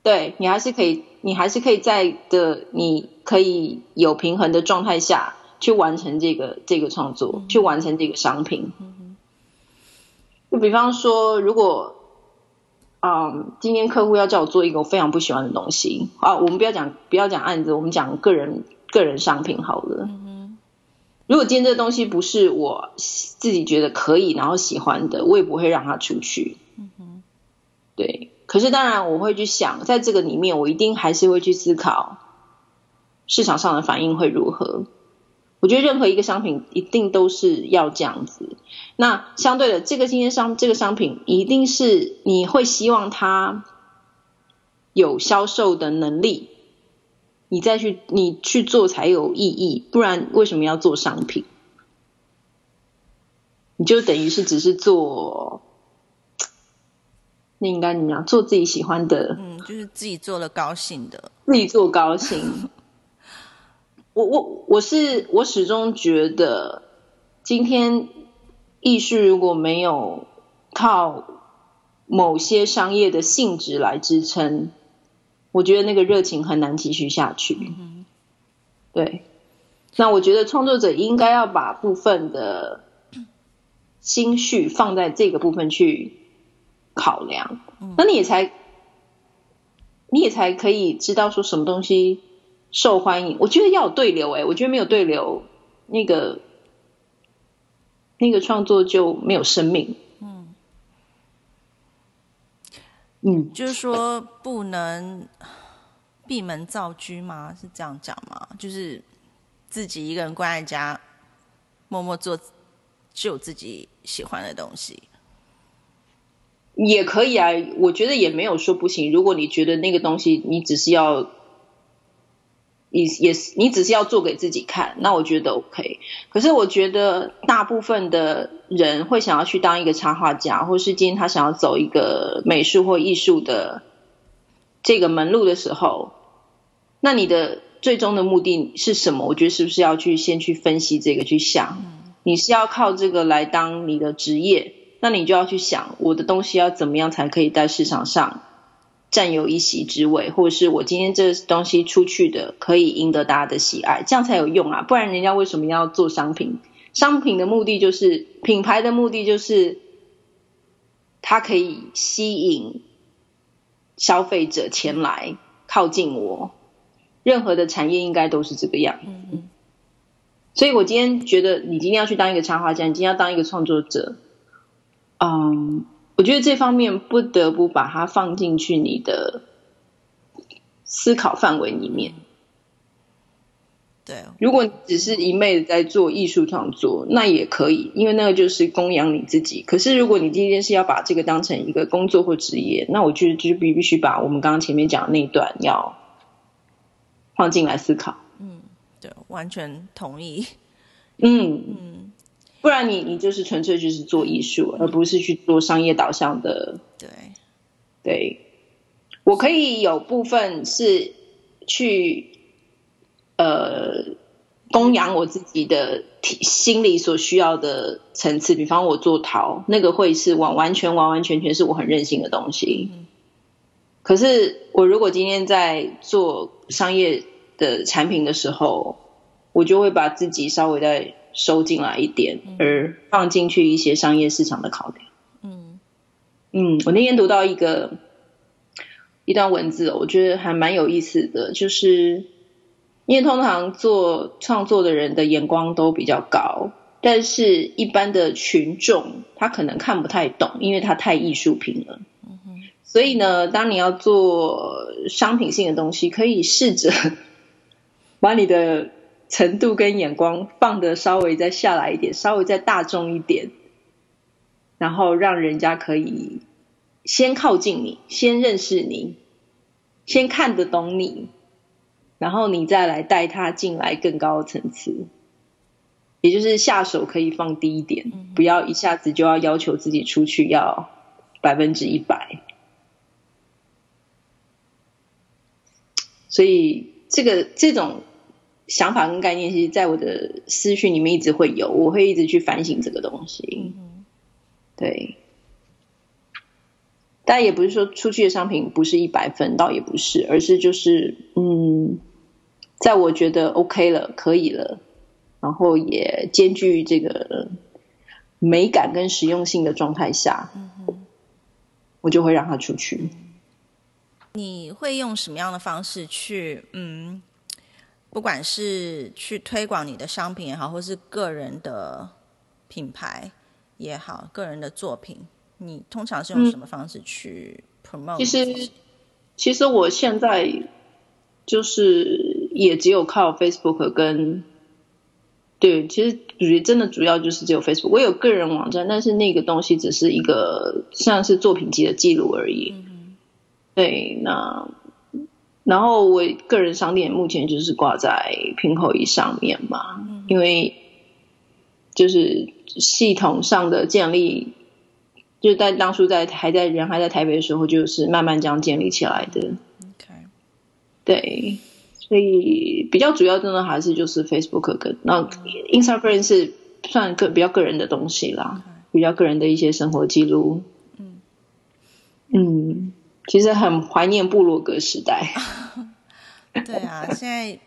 对你还是可以，你还是可以在的，你可以有平衡的状态下去完成这个这个创作，去完成这个商品。就比方说，如果，嗯，今天客户要叫我做一个我非常不喜欢的东西啊，我们不要讲不要讲案子，我们讲个人个人商品好了。如果今天这个东西不是我自己觉得可以，然后喜欢的，我也不会让它出去。嗯对。可是当然，我会去想，在这个里面，我一定还是会去思考市场上的反应会如何。我觉得任何一个商品一定都是要这样子。那相对的，这个今天商这个商品一定是你会希望它有销售的能力，你再去你去做才有意义。不然为什么要做商品？你就等于是只是做。那应该怎么样？做自己喜欢的，嗯，就是自己做了高兴的，自己做高兴。我我我是我始终觉得，今天艺术如果没有靠某些商业的性质来支撑，我觉得那个热情很难继续下去。对，那我觉得创作者应该要把部分的心绪放在这个部分去。考量，那你也才，你也才可以知道说什么东西受欢迎。我觉得要有对流，哎，我觉得没有对流，那个那个创作就没有生命。嗯嗯，就是说不能闭门造车吗？是这样讲吗？就是自己一个人关在家，默默做，只有自己喜欢的东西。也可以啊，我觉得也没有说不行。如果你觉得那个东西你只是要，也是你只是要做给自己看，那我觉得 OK。可是我觉得大部分的人会想要去当一个插画家，或是今天他想要走一个美术或艺术的这个门路的时候，那你的最终的目的是什么？我觉得是不是要去先去分析这个，去想你是要靠这个来当你的职业？那你就要去想，我的东西要怎么样才可以在市场上占有一席之位，或者是我今天这东西出去的可以赢得大家的喜爱，这样才有用啊！不然人家为什么要做商品？商品的目的就是品牌的目的就是它可以吸引消费者前来靠近我。任何的产业应该都是这个样。嗯所以我今天觉得，你今天要去当一个插画家，你今天要当一个创作者。嗯，我觉得这方面不得不把它放进去你的思考范围里面。对，如果只是一昧的在做艺术创作，那也可以，因为那个就是供养你自己。可是如果你今天是要把这个当成一个工作或职业，那我觉得就必必须把我们刚刚前面讲的那一段要放进来思考。嗯，对，完全同意。嗯嗯。不然你你就是纯粹就是做艺术，而不是去做商业导向的。对，对，我可以有部分是去呃供养我自己的心理所需要的层次，比方我做陶，那个会是完完全完完全全是我很任性的东西。可是我如果今天在做商业的产品的时候，我就会把自己稍微在。收进来一点，而放进去一些商业市场的考量。嗯嗯，我那天读到一个一段文字，我觉得还蛮有意思的，就是因为通常做创作的人的眼光都比较高，但是一般的群众他可能看不太懂，因为他太艺术品了。嗯所以呢，当你要做商品性的东西，可以试着 把你的。程度跟眼光放的稍微再下来一点，稍微再大众一点，然后让人家可以先靠近你，先认识你，先看得懂你，然后你再来带他进来更高的层次，也就是下手可以放低一点，不要一下子就要要求自己出去要百分之一百。所以这个这种。想法跟概念，其实，在我的思绪里面一直会有，我会一直去反省这个东西。对，但也不是说出去的商品不是一百分，倒也不是，而是就是，嗯，在我觉得 OK 了，可以了，然后也兼具这个美感跟实用性的状态下，我就会让他出去。你会用什么样的方式去嗯，不管是去推广你的商品也好，或是个人的品牌也好，个人的作品，你通常是用什么方式去 promote？其实，其实我现在就是也只有靠 Facebook 跟。对，其实主真的主要就是只有 Facebook，我有个人网站，但是那个东西只是一个像是作品集的记录而已。对，那然后我个人商店目前就是挂在平口一上面嘛，因为就是系统上的建立，就是在当初在还在人还在台北的时候，就是慢慢这样建立起来的。OK，对。所以比较主要真的还是就是 Facebook 跟那 Instagram 是算个比较个人的东西啦，比较个人的一些生活记录。嗯嗯，其实很怀念部落格时代。对啊，现在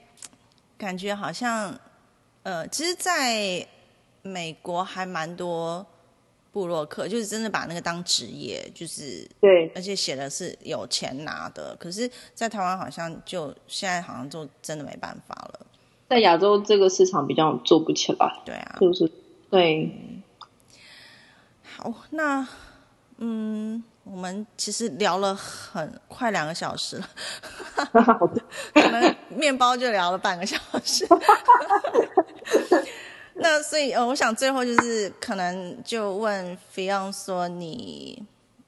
感觉好像呃，其实在美国还蛮多。布洛克就是真的把那个当职业，就是对，而且写的是有钱拿的。可是，在台湾好像就现在好像就真的没办法了。在亚洲这个市场比较做不起来。对啊，就是对。好，那嗯，我们其实聊了很快两个小时了，可能面包就聊了半个小时。那所以呃，我想最后就是可能就问菲昂说你，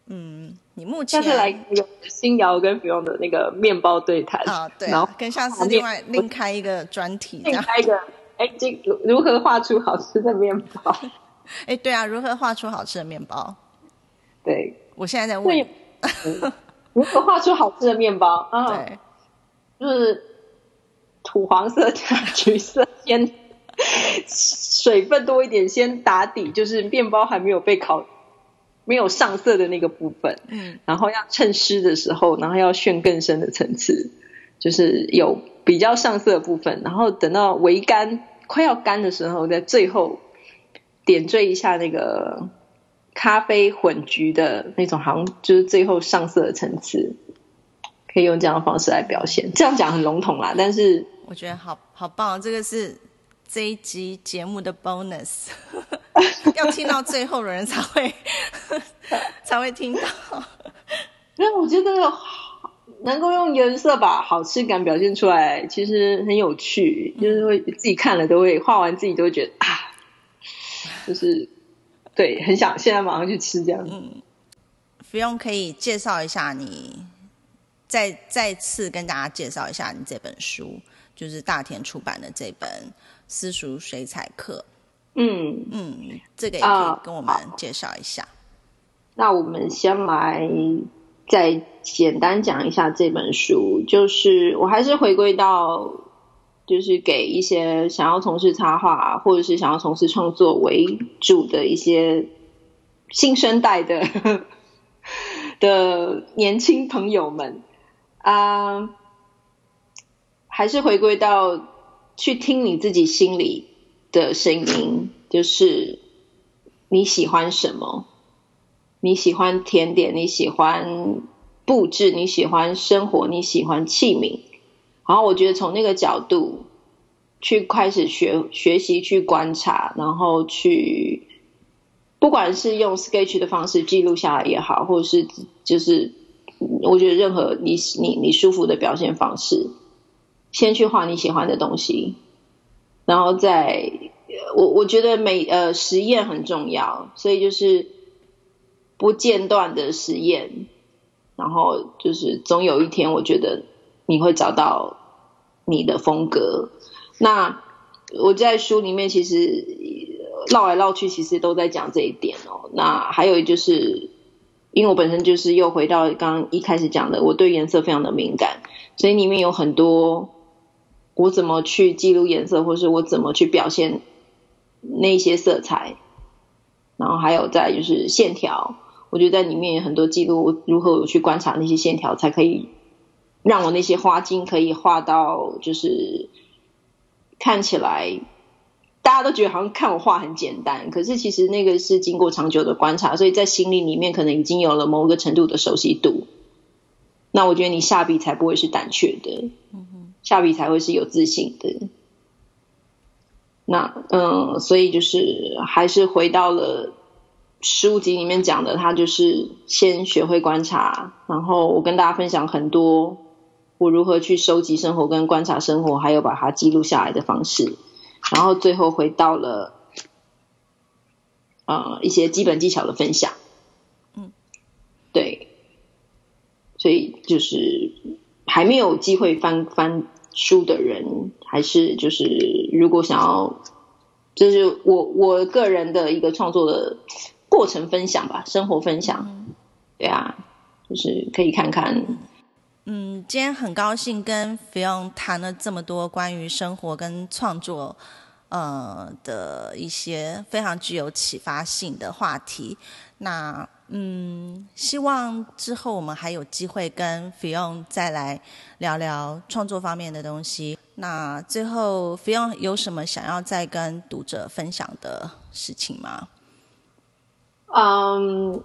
嗯，你目前下次来有新瑶跟菲昂的那个面包对谈啊，对，然后跟下次另外另开一个专题，另开一个，哎，这如何画出好吃的面包？哎，对啊，如何画出好吃的面包？对，我现在在问，如何画出好吃的面包？啊，对，就是土黄色加橘色先。水分多一点，先打底，就是面包还没有被烤、没有上色的那个部分。嗯，然后要趁湿的时候，然后要炫更深的层次，就是有比较上色的部分。然后等到微干、快要干的时候，在最后点缀一下那个咖啡混橘的那种，好像就是最后上色的层次，可以用这样的方式来表现。这样讲很笼统啦，但是我觉得好好棒，这个是。这一集节目的 bonus，要听到最后的人才会 才会听到。因为我觉得能够用颜色把好吃感表现出来，其实很有趣。就是会自己看了都会画完，自己都会觉得啊，就是对，很想现在马上去吃这样。嗯，不用可以介绍一下你，再再次跟大家介绍一下你这本书，就是大田出版的这本。私塾水彩课，嗯嗯，这个也可以跟我们介绍一下。那我们先来再简单讲一下这本书，就是我还是回归到，就是给一些想要从事插画或者是想要从事创作为主的一些新生代的 的年轻朋友们啊，还是回归到。去听你自己心里的声音，就是你喜欢什么？你喜欢甜点？你喜欢布置？你喜欢生活？你喜欢器皿？然后我觉得从那个角度去开始学学习，去观察，然后去不管是用 sketch 的方式记录下来也好，或者是就是我觉得任何你你你舒服的表现方式。先去画你喜欢的东西，然后再我我觉得每呃实验很重要，所以就是不间断的实验，然后就是总有一天，我觉得你会找到你的风格。那我在书里面其实绕来绕去，其实都在讲这一点哦。那还有就是，因为我本身就是又回到刚刚一开始讲的，我对颜色非常的敏感，所以里面有很多。我怎么去记录颜色，或是我怎么去表现那些色彩，然后还有在就是线条，我觉得在里面有很多记录，如何去观察那些线条，才可以让我那些花茎可以画到就是看起来。大家都觉得好像看我画很简单，可是其实那个是经过长久的观察，所以在心里里面可能已经有了某个程度的熟悉度。那我觉得你下笔才不会是胆怯的，下笔才会是有自信的。那嗯，所以就是还是回到了书籍里面讲的，他就是先学会观察，然后我跟大家分享很多我如何去收集生活跟观察生活，还有把它记录下来的方式。然后最后回到了，呃，一些基本技巧的分享。嗯，对，所以就是还没有机会翻翻书的人，还是就是如果想要，就是我我个人的一个创作的过程分享吧，生活分享。对啊，就是可以看看。嗯，今天很高兴跟菲佣谈了这么多关于生活跟创作，呃的一些非常具有启发性的话题。那嗯，希望之后我们还有机会跟菲佣再来聊聊创作方面的东西。那最后，菲佣有什么想要再跟读者分享的事情吗？嗯。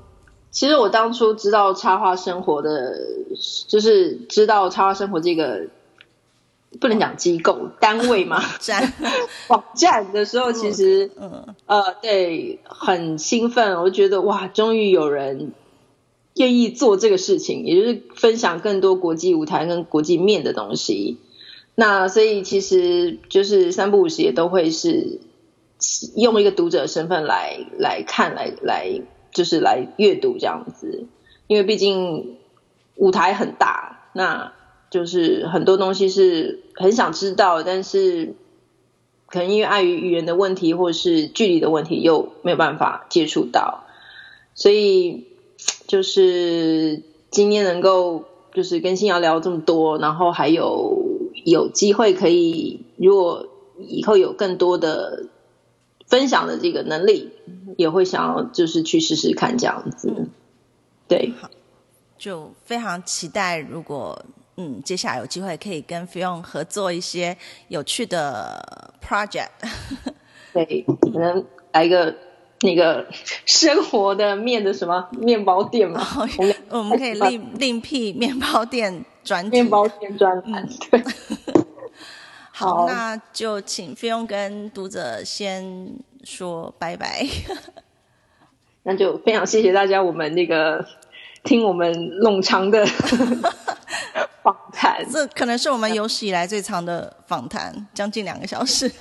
其实我当初知道插画生活的，就是知道插画生活这个不能讲机构单位嘛，站 网站的时候，其实嗯呃对很兴奋，我觉得哇，终于有人愿意做这个事情，也就是分享更多国际舞台跟国际面的东西。那所以其实就是三不五时也都会是用一个读者身份来来看来来。就是来阅读这样子，因为毕竟舞台很大，那就是很多东西是很想知道，但是可能因为碍于语言的问题或是距离的问题，又没有办法接触到，所以就是今天能够就是跟新瑶聊这么多，然后还有有机会可以，如果以后有更多的。分享的这个能力，也会想要就是去试试看这样子，对，就非常期待，如果嗯接下来有机会可以跟 Fion 合作一些有趣的 project，对，可能来一个那个生活的面的什么面包店嘛，我们可以另另辟面包店专面包店专栏，对。好，那就请菲佣跟读者先说拜拜。那就非常谢谢大家，我们那个 听我们冗长的访谈，这可能是我们有史以来最长的访谈，将近两个小时。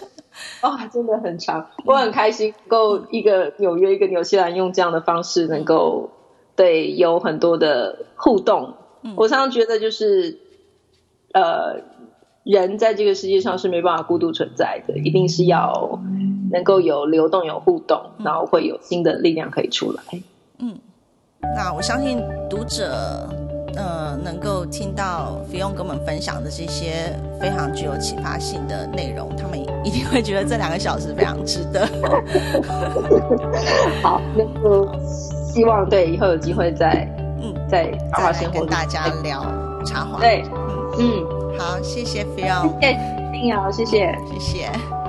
哇，真的很长，我很开心，够一个纽约，一个纽西兰，用这样的方式能够对有很多的互动。我常常觉得就是，呃。人在这个世界上是没办法孤独存在的，一定是要能够有流动、有互动，然后会有新的力量可以出来。嗯，那我相信读者呃能够听到菲佣跟我们分享的这些非常具有启发性的内容，他们一定会觉得这两个小时非常值得。好，那就希望对以后有机会再嗯再插画生活跟大家聊插画。对，嗯嗯。好，谢谢菲奥，谢谢丁瑶，谢谢，谢谢。